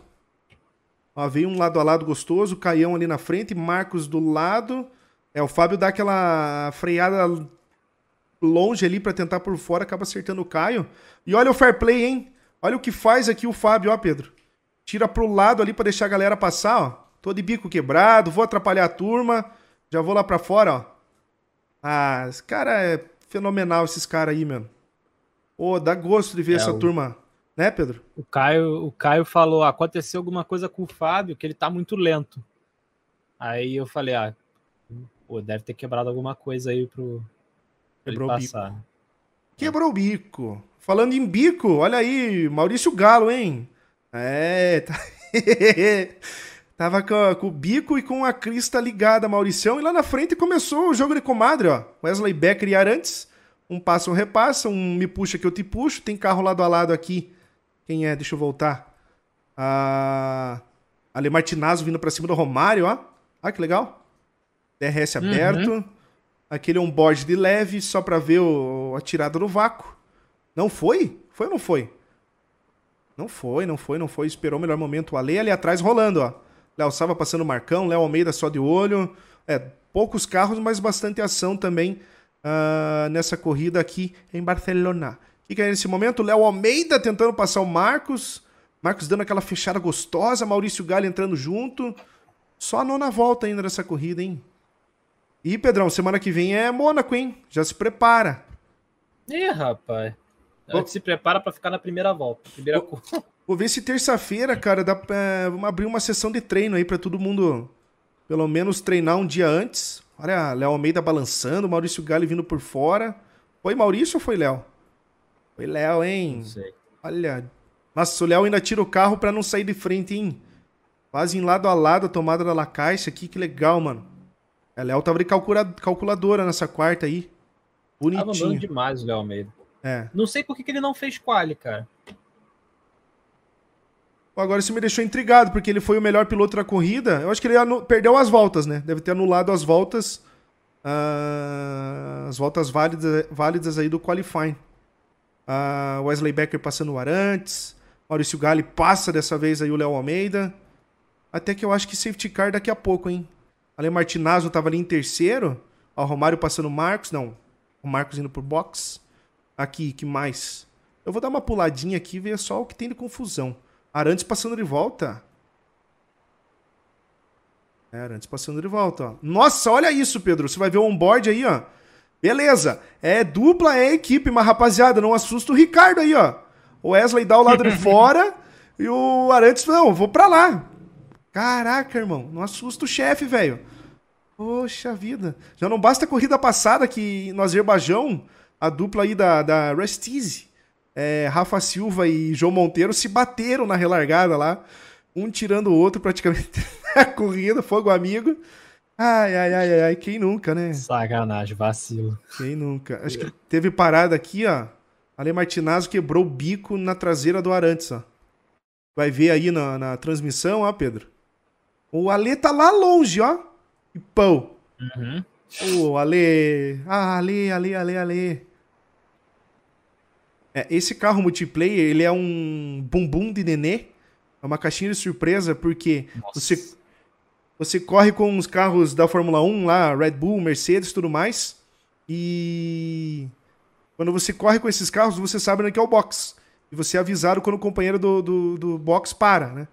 Ó, veio um lado a lado gostoso, Caião ali na frente, Marcos do lado. É, o Fábio dá aquela freada longe ali para tentar por fora, acaba acertando o Caio. E olha o fair play, hein? Olha o que faz aqui o Fábio, ó, Pedro. Tira pro lado ali para deixar a galera passar, ó. Tô de bico quebrado, vou atrapalhar a turma. Já vou lá para fora, ó. Ah, esse cara é fenomenal, esses caras aí, mano. Ô, dá gosto de ver é, essa o... turma né, Pedro? O Caio, o Caio falou: aconteceu alguma coisa com o Fábio, que ele tá muito lento. Aí eu falei: ah, pô, deve ter quebrado alguma coisa aí pro. Quebrou ele passar. o bico. Quebrou o bico. Falando em bico, olha aí, Maurício Galo, hein? É, tá... Tava com, com, o bico e com a crista ligada, Mauricião. E lá na frente começou o jogo de comadre, ó. Wesley Becker e Arantes. Um passa, um repassa, um me puxa que eu te puxo. Tem carro lado a lado aqui quem é? Deixa eu voltar. Ah, Ale Martinazzo vindo para cima do Romário, ó. Ah, que legal. DRS uhum. aberto. Uhum. Aquele on-board de leve, só para ver o, a tirada no vácuo. Não foi? Foi ou não foi? Não foi, não foi, não foi. Esperou o melhor momento. O Ale ali atrás rolando, ó. Léo Sava passando o Marcão, Léo Almeida só de olho. É, poucos carros, mas bastante ação também uh, nessa corrida aqui em Barcelona que é nesse momento? Léo Almeida tentando passar o Marcos. Marcos dando aquela fechada gostosa. Maurício Galho entrando junto. Só a nona volta ainda nessa corrida, hein? E, Pedrão, semana que vem é Mônaco, hein? Já se prepara. Ih, rapaz. A gente se prepara para ficar na primeira volta. Primeira... Vou, vou ver se terça-feira, cara, dá pra é, vamos abrir uma sessão de treino aí para todo mundo, pelo menos, treinar um dia antes. Olha, Léo Almeida balançando, Maurício Galho vindo por fora. Foi Maurício ou foi Léo? Foi Léo, hein? Não sei. Olha. Nossa, o Léo ainda tira o carro para não sair de frente, hein? Quase lado a lado a tomada da La Caixa aqui, que legal, mano. É, Léo tava de calcula... calculadora nessa quarta aí. Bonitinho. Tava demais o Léo Almeida. É. Não sei por que, que ele não fez quali, cara. Agora isso me deixou intrigado, porque ele foi o melhor piloto da corrida. Eu acho que ele perdeu as voltas, né? Deve ter anulado as voltas. Uh, as voltas válidas, válidas aí do qualifying. Uh, Wesley Becker passando o Arantes. Maurício Gali passa dessa vez aí o Léo Almeida. Até que eu acho que safety car daqui a pouco, hein? Ale Martinazzo tava ali em terceiro. Ó, Romário passando o Marcos. Não, o Marcos indo por box. Aqui, que mais? Eu vou dar uma puladinha aqui e ver só o que tem de confusão. Arantes passando de volta. É, Arantes passando de volta, ó. Nossa, olha isso, Pedro. Você vai ver o onboard aí, ó. Beleza. É dupla, é equipe, mas rapaziada, não assusta o Ricardo aí, ó. O Wesley dá o lado de fora e o Arantes, não, vou pra lá. Caraca, irmão, não assusta o chefe, velho. Poxa vida. Já não basta a corrida passada que no Azerbaijão, a dupla aí da, da Restize, é, Rafa Silva e João Monteiro se bateram na relargada lá, um tirando o outro praticamente a corrida, fogo amigo. Ai, ai, ai, ai, quem nunca, né? Sacanagem, vacilo. Quem nunca? Acho que teve parada aqui, ó. Ale Martinazzo quebrou o bico na traseira do Arantes, ó. Vai ver aí na, na transmissão, ó, Pedro. O Ale tá lá longe, ó. E pão. Uhum. Ô, Ale. Ah, Ale, Ale, Ale, Ale. É, esse carro multiplayer, ele é um bumbum de nenê. É uma caixinha de surpresa, porque você, você corre com os carros da Fórmula 1 lá, Red Bull, Mercedes tudo mais. E quando você corre com esses carros, você sabe onde é, é o box. E você é avisado quando o companheiro do, do, do box para, né?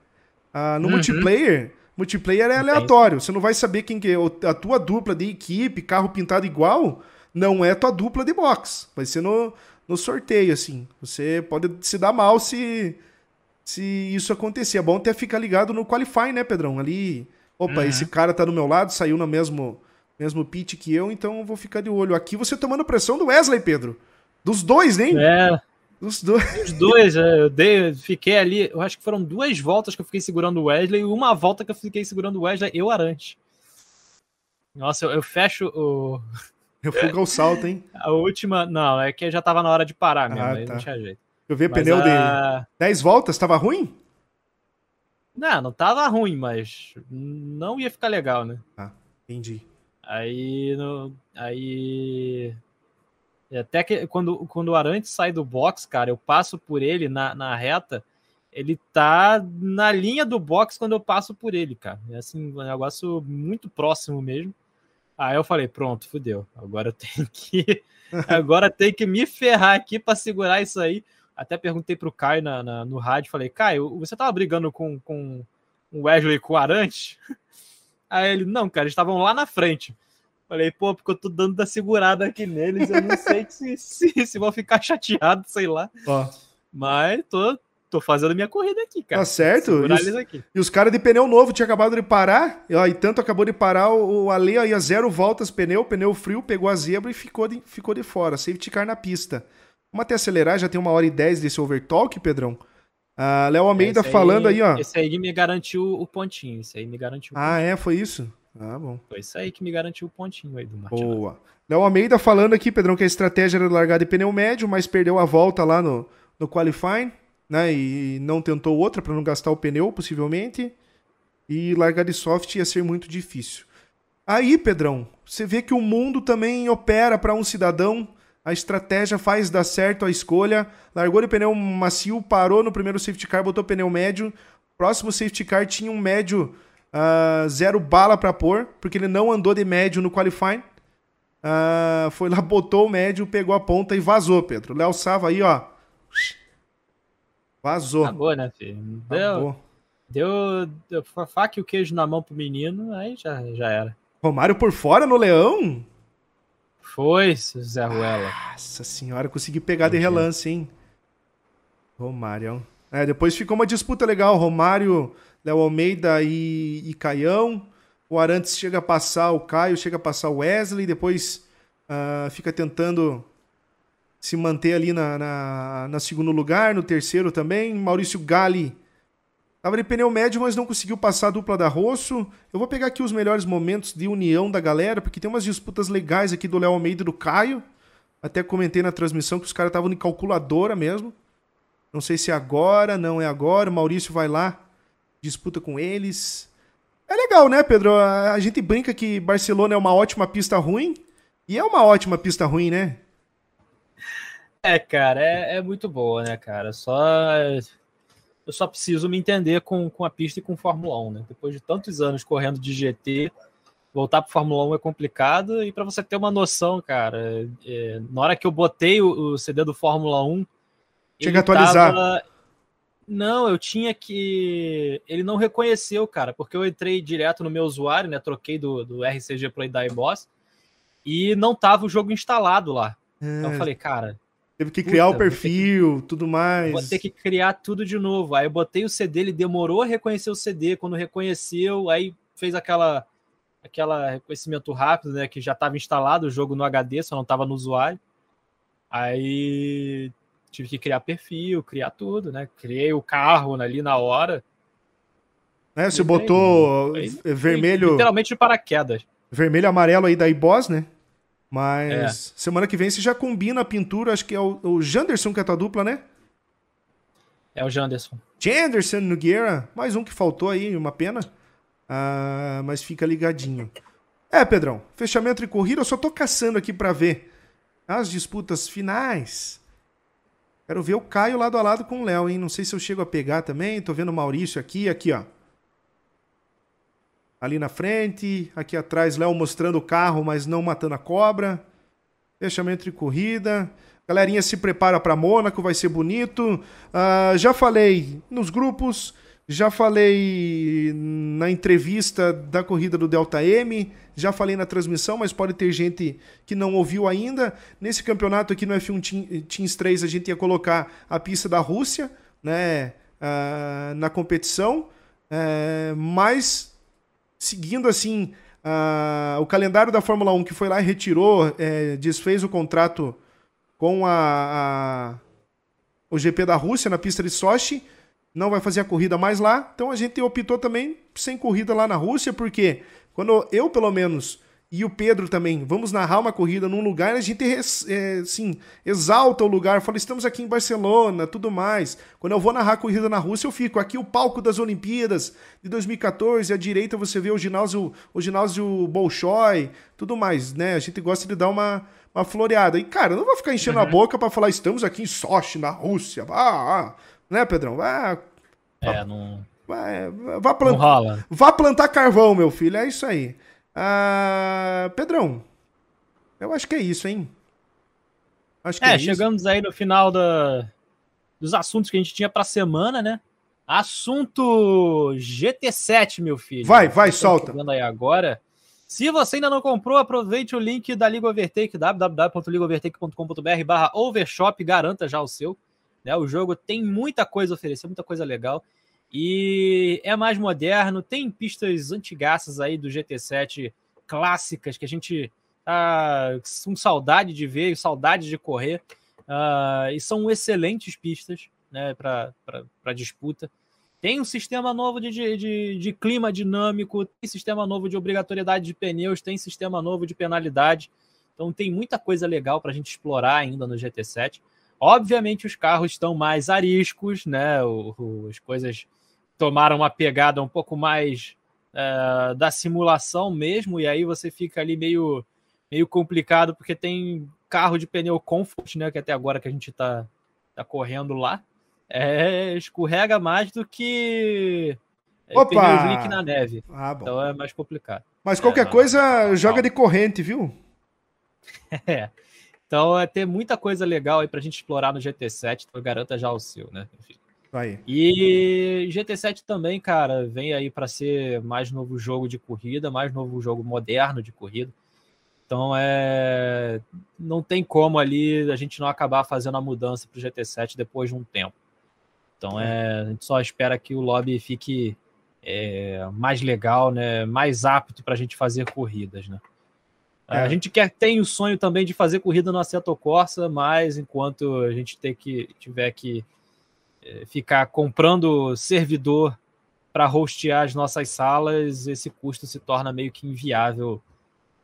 Ah, no uhum. multiplayer, multiplayer é aleatório. Você não vai saber quem que é. A tua dupla de equipe, carro pintado igual, não é tua dupla de box. Vai ser no, no sorteio, assim. Você pode se dar mal se, se isso acontecer. É bom até ficar ligado no Qualify, né, Pedrão? Ali, opa, uhum. esse cara tá do meu lado, saiu no mesmo, mesmo pitch que eu, então eu vou ficar de olho. Aqui você tomando pressão do Wesley, Pedro. Dos dois, nem? É. Dos dois. Os dois, é, eu dei, fiquei ali, eu acho que foram duas voltas que eu fiquei segurando o Wesley e uma volta que eu fiquei segurando o Wesley e o Arante. Nossa, eu, eu fecho o, Refuga o salto, hein? A última, não, é que já tava na hora de parar mesmo, ah, aí tá. não tinha jeito. Eu vi pneu a... dele. 10 voltas, tava ruim? Não, não tava ruim, mas não ia ficar legal, né? Ah, entendi. Aí, no, aí até que quando, quando o Arantes sai do box, cara, eu passo por ele na, na reta, ele tá na linha do box quando eu passo por ele, cara. É assim, um negócio muito próximo mesmo. Aí eu falei, pronto, fudeu. Agora eu tenho que. Agora tem que me ferrar aqui para segurar isso aí. Até perguntei pro Caio na, na, no rádio, falei, Caio, você tava brigando com, com o Wesley com o Arante? Aí ele, não, cara, eles estavam lá na frente. Falei, pô, porque eu tô dando da segurada aqui neles, eu não sei se, se, se vão ficar chateados, sei lá. Ó. Mas tô, tô fazendo minha corrida aqui, cara. Tá certo. E os, e os caras de pneu novo tinham acabado de parar. E, ó, e tanto acabou de parar, o, o Ale ia zero voltas, pneu, pneu frio, pegou a zebra e ficou de, ficou de fora. Safety car na pista. Vamos até acelerar, já tem uma hora e dez desse overtalk, Pedrão. Uh, Léo Almeida aí, falando aí, ó. Esse aí me garantiu o pontinho. Esse aí me garantiu Ah, é? Foi isso? Ah, bom. Foi isso aí que me garantiu o pontinho aí do Martin. Boa. Léo Almeida falando aqui, Pedrão, que a estratégia era largar de pneu médio, mas perdeu a volta lá no, no qualifying né? E não tentou outra para não gastar o pneu, possivelmente. E largar de soft ia ser muito difícil. Aí, Pedrão, você vê que o mundo também opera para um cidadão. A estratégia faz dar certo a escolha. Largou de pneu macio, parou no primeiro safety car, botou pneu médio. Próximo safety car tinha um médio uh, zero bala para pôr, porque ele não andou de médio no qualifying. Uh, foi lá, botou o médio, pegou a ponta e vazou, Pedro. Léo Sava aí, ó. Vazou. Acabou, né, filho? Deu, deu, deu faca e o queijo na mão pro menino, aí já, já era. Romário por fora no Leão? Foi, Zé Ruela. Nossa senhora, consegui pegar Entendi. de relance, hein? Romário. É, depois ficou uma disputa legal. Romário, Léo Almeida e, e Caião. O Arantes chega a passar o Caio, chega a passar o Wesley. Depois uh, fica tentando se manter ali na, na, na, segundo lugar, no terceiro também. Maurício Gali estava de pneu médio, mas não conseguiu passar a dupla da Rosso. Eu vou pegar aqui os melhores momentos de união da galera, porque tem umas disputas legais aqui do Léo Almeida e do Caio. Até comentei na transmissão que os caras estavam em calculadora mesmo. Não sei se é agora, não é agora. O Maurício vai lá, disputa com eles. É legal, né, Pedro? A gente brinca que Barcelona é uma ótima pista ruim. E é uma ótima pista ruim, né? É, cara, é, é muito boa, né, cara? Só eu só preciso me entender com, com a pista e com Fórmula 1, né? Depois de tantos anos correndo de GT, voltar para Fórmula 1 é complicado. E para você ter uma noção, cara, é, na hora que eu botei o, o CD do Fórmula 1. Tinha que atualizar. Tava... Não, eu tinha que. Ele não reconheceu, cara, porque eu entrei direto no meu usuário, né? Troquei do, do RCG Play da iBoss e não tava o jogo instalado lá. É. Então eu é. falei, cara, Teve que criar Puta, o perfil, que... tudo mais. Vou ter que criar tudo de novo. Aí eu botei o CD, ele demorou a reconhecer o CD. Quando reconheceu, aí fez aquela aquela reconhecimento rápido, né? Que já estava instalado o jogo no HD, só não estava no usuário. Aí tive que criar perfil, criar tudo, né? Criei o carro ali na hora. Né, você botou vermelho. Literalmente de paraquedas. Vermelho e amarelo aí da iBoss, né? Mas é. semana que vem você já combina a pintura, acho que é o, o Janderson que é a tua dupla, né? É o Janderson. Janderson Nogueira, mais um que faltou aí, uma pena. Ah, mas fica ligadinho. É, Pedrão, fechamento e corrida, eu só tô caçando aqui para ver as disputas finais. Quero ver o Caio lado a lado com o Léo, hein? Não sei se eu chego a pegar também. Tô vendo o Maurício aqui, aqui, ó ali na frente, aqui atrás Léo mostrando o carro, mas não matando a cobra. Fechamento de corrida. Galerinha se prepara para Mônaco, vai ser bonito. Uh, já falei nos grupos, já falei na entrevista da corrida do Delta M, já falei na transmissão, mas pode ter gente que não ouviu ainda. Nesse campeonato aqui no F1 Teams 3 a gente ia colocar a pista da Rússia, né, uh, na competição, uh, mas seguindo assim o calendário da Fórmula 1 que foi lá e retirou, é, desfez o contrato com a, a, o GP da Rússia na pista de Sochi, não vai fazer a corrida mais lá. Então a gente optou também sem corrida lá na Rússia, porque quando eu, pelo menos, e o Pedro também, vamos narrar uma corrida num lugar, a gente é, assim, exalta o lugar, fala, estamos aqui em Barcelona, tudo mais. Quando eu vou narrar a corrida na Rússia, eu fico aqui o palco das Olimpíadas de 2014, à direita você vê o ginásio, o ginásio Bolshoi, tudo mais, né? A gente gosta de dar uma, uma floreada. E, cara, eu não vou ficar enchendo uhum. a boca para falar, estamos aqui em Sochi, na Rússia. Ah, ah. Né, Pedrão? Ah, é, não... Vai, vá, plant... vá plantar carvão, meu filho, é isso aí. Ah, Pedrão, eu acho que é isso, hein? Acho que é, é chegamos aí no final da, dos assuntos que a gente tinha para semana, né? Assunto GT7, meu filho. Vai, vai, solta. Vendo aí agora. Se você ainda não comprou, aproveite o link da Liga Overtake, www.ligaovertake.com.br barra overshop, garanta já o seu. Né? O jogo tem muita coisa a oferecer, muita coisa legal. E é mais moderno, tem pistas antigaças aí do GT7 clássicas que a gente tá com saudade de ver, saudade de correr. Uh, e são excelentes pistas né, para disputa. Tem um sistema novo de, de, de, clima dinâmico, tem sistema novo de obrigatoriedade de pneus, tem sistema novo de penalidade. Então tem muita coisa legal para a gente explorar ainda no GT7. Obviamente os carros estão mais ariscos, né? O, o, as coisas tomaram uma pegada um pouco mais uh, da simulação mesmo, e aí você fica ali meio, meio complicado, porque tem carro de pneu comfort, né? Que até agora que a gente está tá correndo lá, é, escorrega mais do que é, Opa! pneu slick na neve. Ah, então é mais complicado. Mas qualquer é, coisa, mas... joga de corrente, viu? É. Então é ter muita coisa legal aí pra gente explorar no GT7, então garanta já o seu, né? Enfim. Aí. E GT7 também, cara, vem aí para ser mais novo jogo de corrida, mais novo jogo moderno de corrida. Então é não tem como ali a gente não acabar fazendo a mudança para o GT7 depois de um tempo. Então é, a gente só espera que o lobby fique é, mais legal, né, mais apto para a gente fazer corridas, né. É. A gente quer tem o sonho também de fazer corrida no Assetto Corsa, mas enquanto a gente ter que tiver que ficar comprando servidor para hostear as nossas salas, esse custo se torna meio que inviável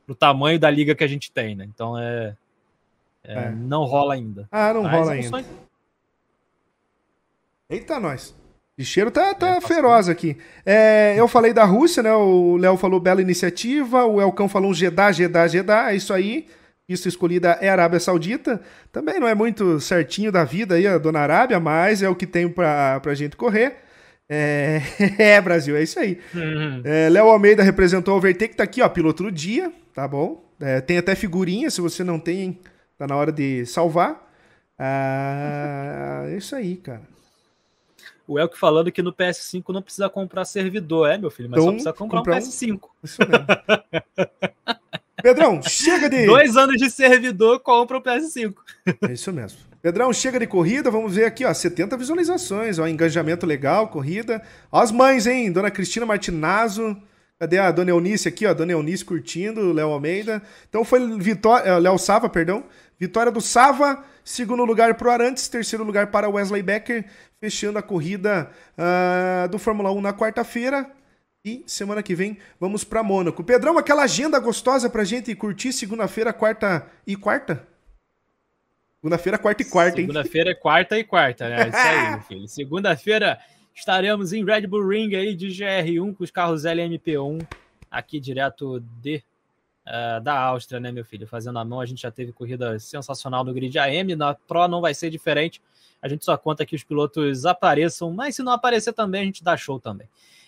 para o tamanho da liga que a gente tem, né? Então é, É, é. Não rola ainda. Ah, não Mas rola é ainda. Sonho... Eita, nós. O cheiro tá, tá é, feroz aqui. É, eu falei da Rússia, né? O Léo falou bela iniciativa, o Elcão falou um Jeddah, Jeddah, Jeddah, é isso aí. Isso escolhida é a Arábia Saudita. Também não é muito certinho da vida aí a Dona Arábia, mas é o que tem pra, pra gente correr. É, é Brasil, é isso aí. Uhum. É, Léo Almeida representou o Overtake, tá aqui, ó, piloto do dia, tá bom? É, tem até figurinha, se você não tem, tá na hora de salvar. Ah, é isso aí, cara. O Elk falando que no PS5 não precisa comprar servidor, é, meu filho, mas então, só precisa comprar, comprar um PS5. Isso mesmo. Pedrão, chega de. Dois anos de servidor, compra o PS5. É isso mesmo. Pedrão, chega de corrida, vamos ver aqui, ó, 70 visualizações, ó, engajamento legal, corrida. Ó as mães, hein? Dona Cristina Martinazzo, cadê a Dona Eunice aqui, ó, Dona Eunice curtindo, Léo Almeida. Então foi vitória, eh, Léo Sava, perdão, vitória do Sava, segundo lugar para o Arantes, terceiro lugar para Wesley Becker, fechando a corrida uh, do Fórmula 1 na quarta-feira. E semana que vem vamos para Mônaco. Pedrão, aquela agenda gostosa pra gente curtir segunda-feira, quarta e quarta? Segunda-feira, quarta e quarta, hein? Segunda-feira é quarta e quarta, né? Isso aí, meu filho. Segunda-feira estaremos em Red Bull Ring aí de GR1 com os carros LMP1 aqui direto de uh, da Áustria, né, meu filho? Fazendo a mão, a gente já teve corrida sensacional no grid AM, na Pro não vai ser diferente. A gente só conta que os pilotos apareçam, mas se não aparecer também, a gente dá show também.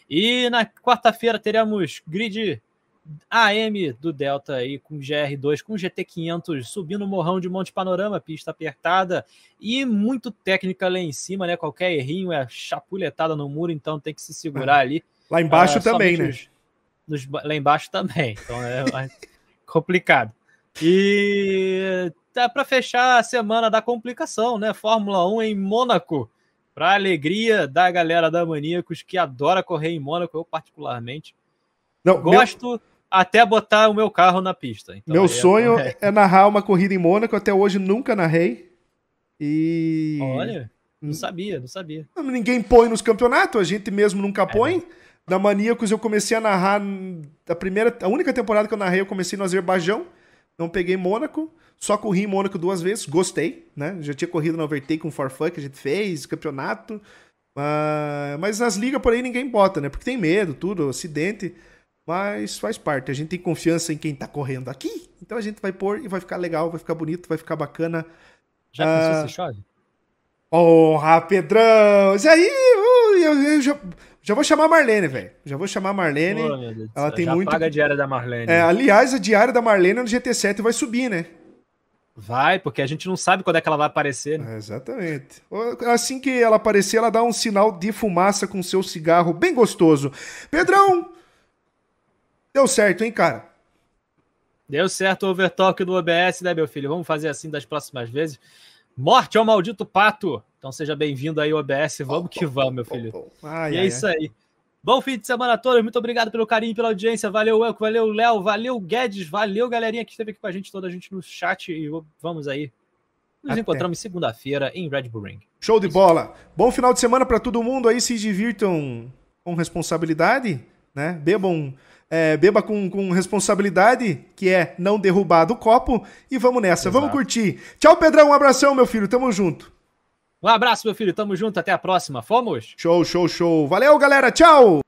E na quarta-feira teremos grid AM do Delta aí com GR2, com GT500 subindo o morrão de Monte Panorama, pista apertada e muito técnica lá em cima, né? Qualquer errinho é chapuletada no muro, então tem que se segurar ali. Lá embaixo uh, também, né? Nos, lá embaixo também, então é complicado. E tá para fechar a semana da complicação, né? Fórmula 1 em Mônaco para alegria da galera da Maníacos que adora correr em Mônaco, eu particularmente. Não, gosto meu... até botar o meu carro na pista. Então, meu sonho é... é... narrar uma corrida em Mônaco, até hoje nunca narrei. E Olha, não sabia, não sabia. Ninguém põe nos campeonatos, a gente mesmo nunca é, põe. É, na Maníacos eu comecei a narrar a primeira, a única temporada que eu narrei, eu comecei no Azerbaijão, não peguei Mônaco. Só corri em Mônaco duas vezes, gostei, né? Já tinha corrido no Overtake com For Fun que a gente fez, campeonato. Uh, mas nas ligas por aí ninguém bota, né? Porque tem medo, tudo, acidente. Mas faz parte. A gente tem confiança em quem tá correndo aqui. Então a gente vai pôr e vai ficar legal, vai ficar bonito, vai ficar bacana. Já pensou uh, se chove? Porra, Pedrão! Isso aí, uh, eu, eu já, já vou chamar a Marlene, velho. Já vou chamar a Marlene. Oh, ela tem já muito. paga a diária da Marlene. É, aliás, a diária da Marlene no GT7 vai subir, né? Vai, porque a gente não sabe quando é que ela vai aparecer. Né? É, exatamente. Assim que ela aparecer, ela dá um sinal de fumaça com seu cigarro bem gostoso. Pedrão! Deu certo, hein, cara? Deu certo o overtalk do OBS, né, meu filho? Vamos fazer assim das próximas vezes. Morte ao maldito pato! Então seja bem-vindo aí, OBS. Vamos que vamos, meu filho. Ai, e é ai, isso aí. Bom fim de semana a todos. Muito obrigado pelo carinho pela audiência. Valeu, Elco. Valeu, Léo. Valeu, Guedes. Valeu, galerinha que esteve aqui com a gente, toda a gente no chat. E vamos aí. Nos Até. encontramos segunda-feira em Red Bull Ring. Show de bola. Bom final de semana para todo mundo aí. Se divirtam com responsabilidade, né? Bebam. É, beba com, com, responsabilidade, que é não derrubar do copo. E vamos nessa, Exato. vamos curtir. Tchau, Pedrão. Um abração, meu filho. Tamo junto. Um abraço, meu filho. Tamo junto. Até a próxima. Fomos? Show, show, show. Valeu, galera. Tchau.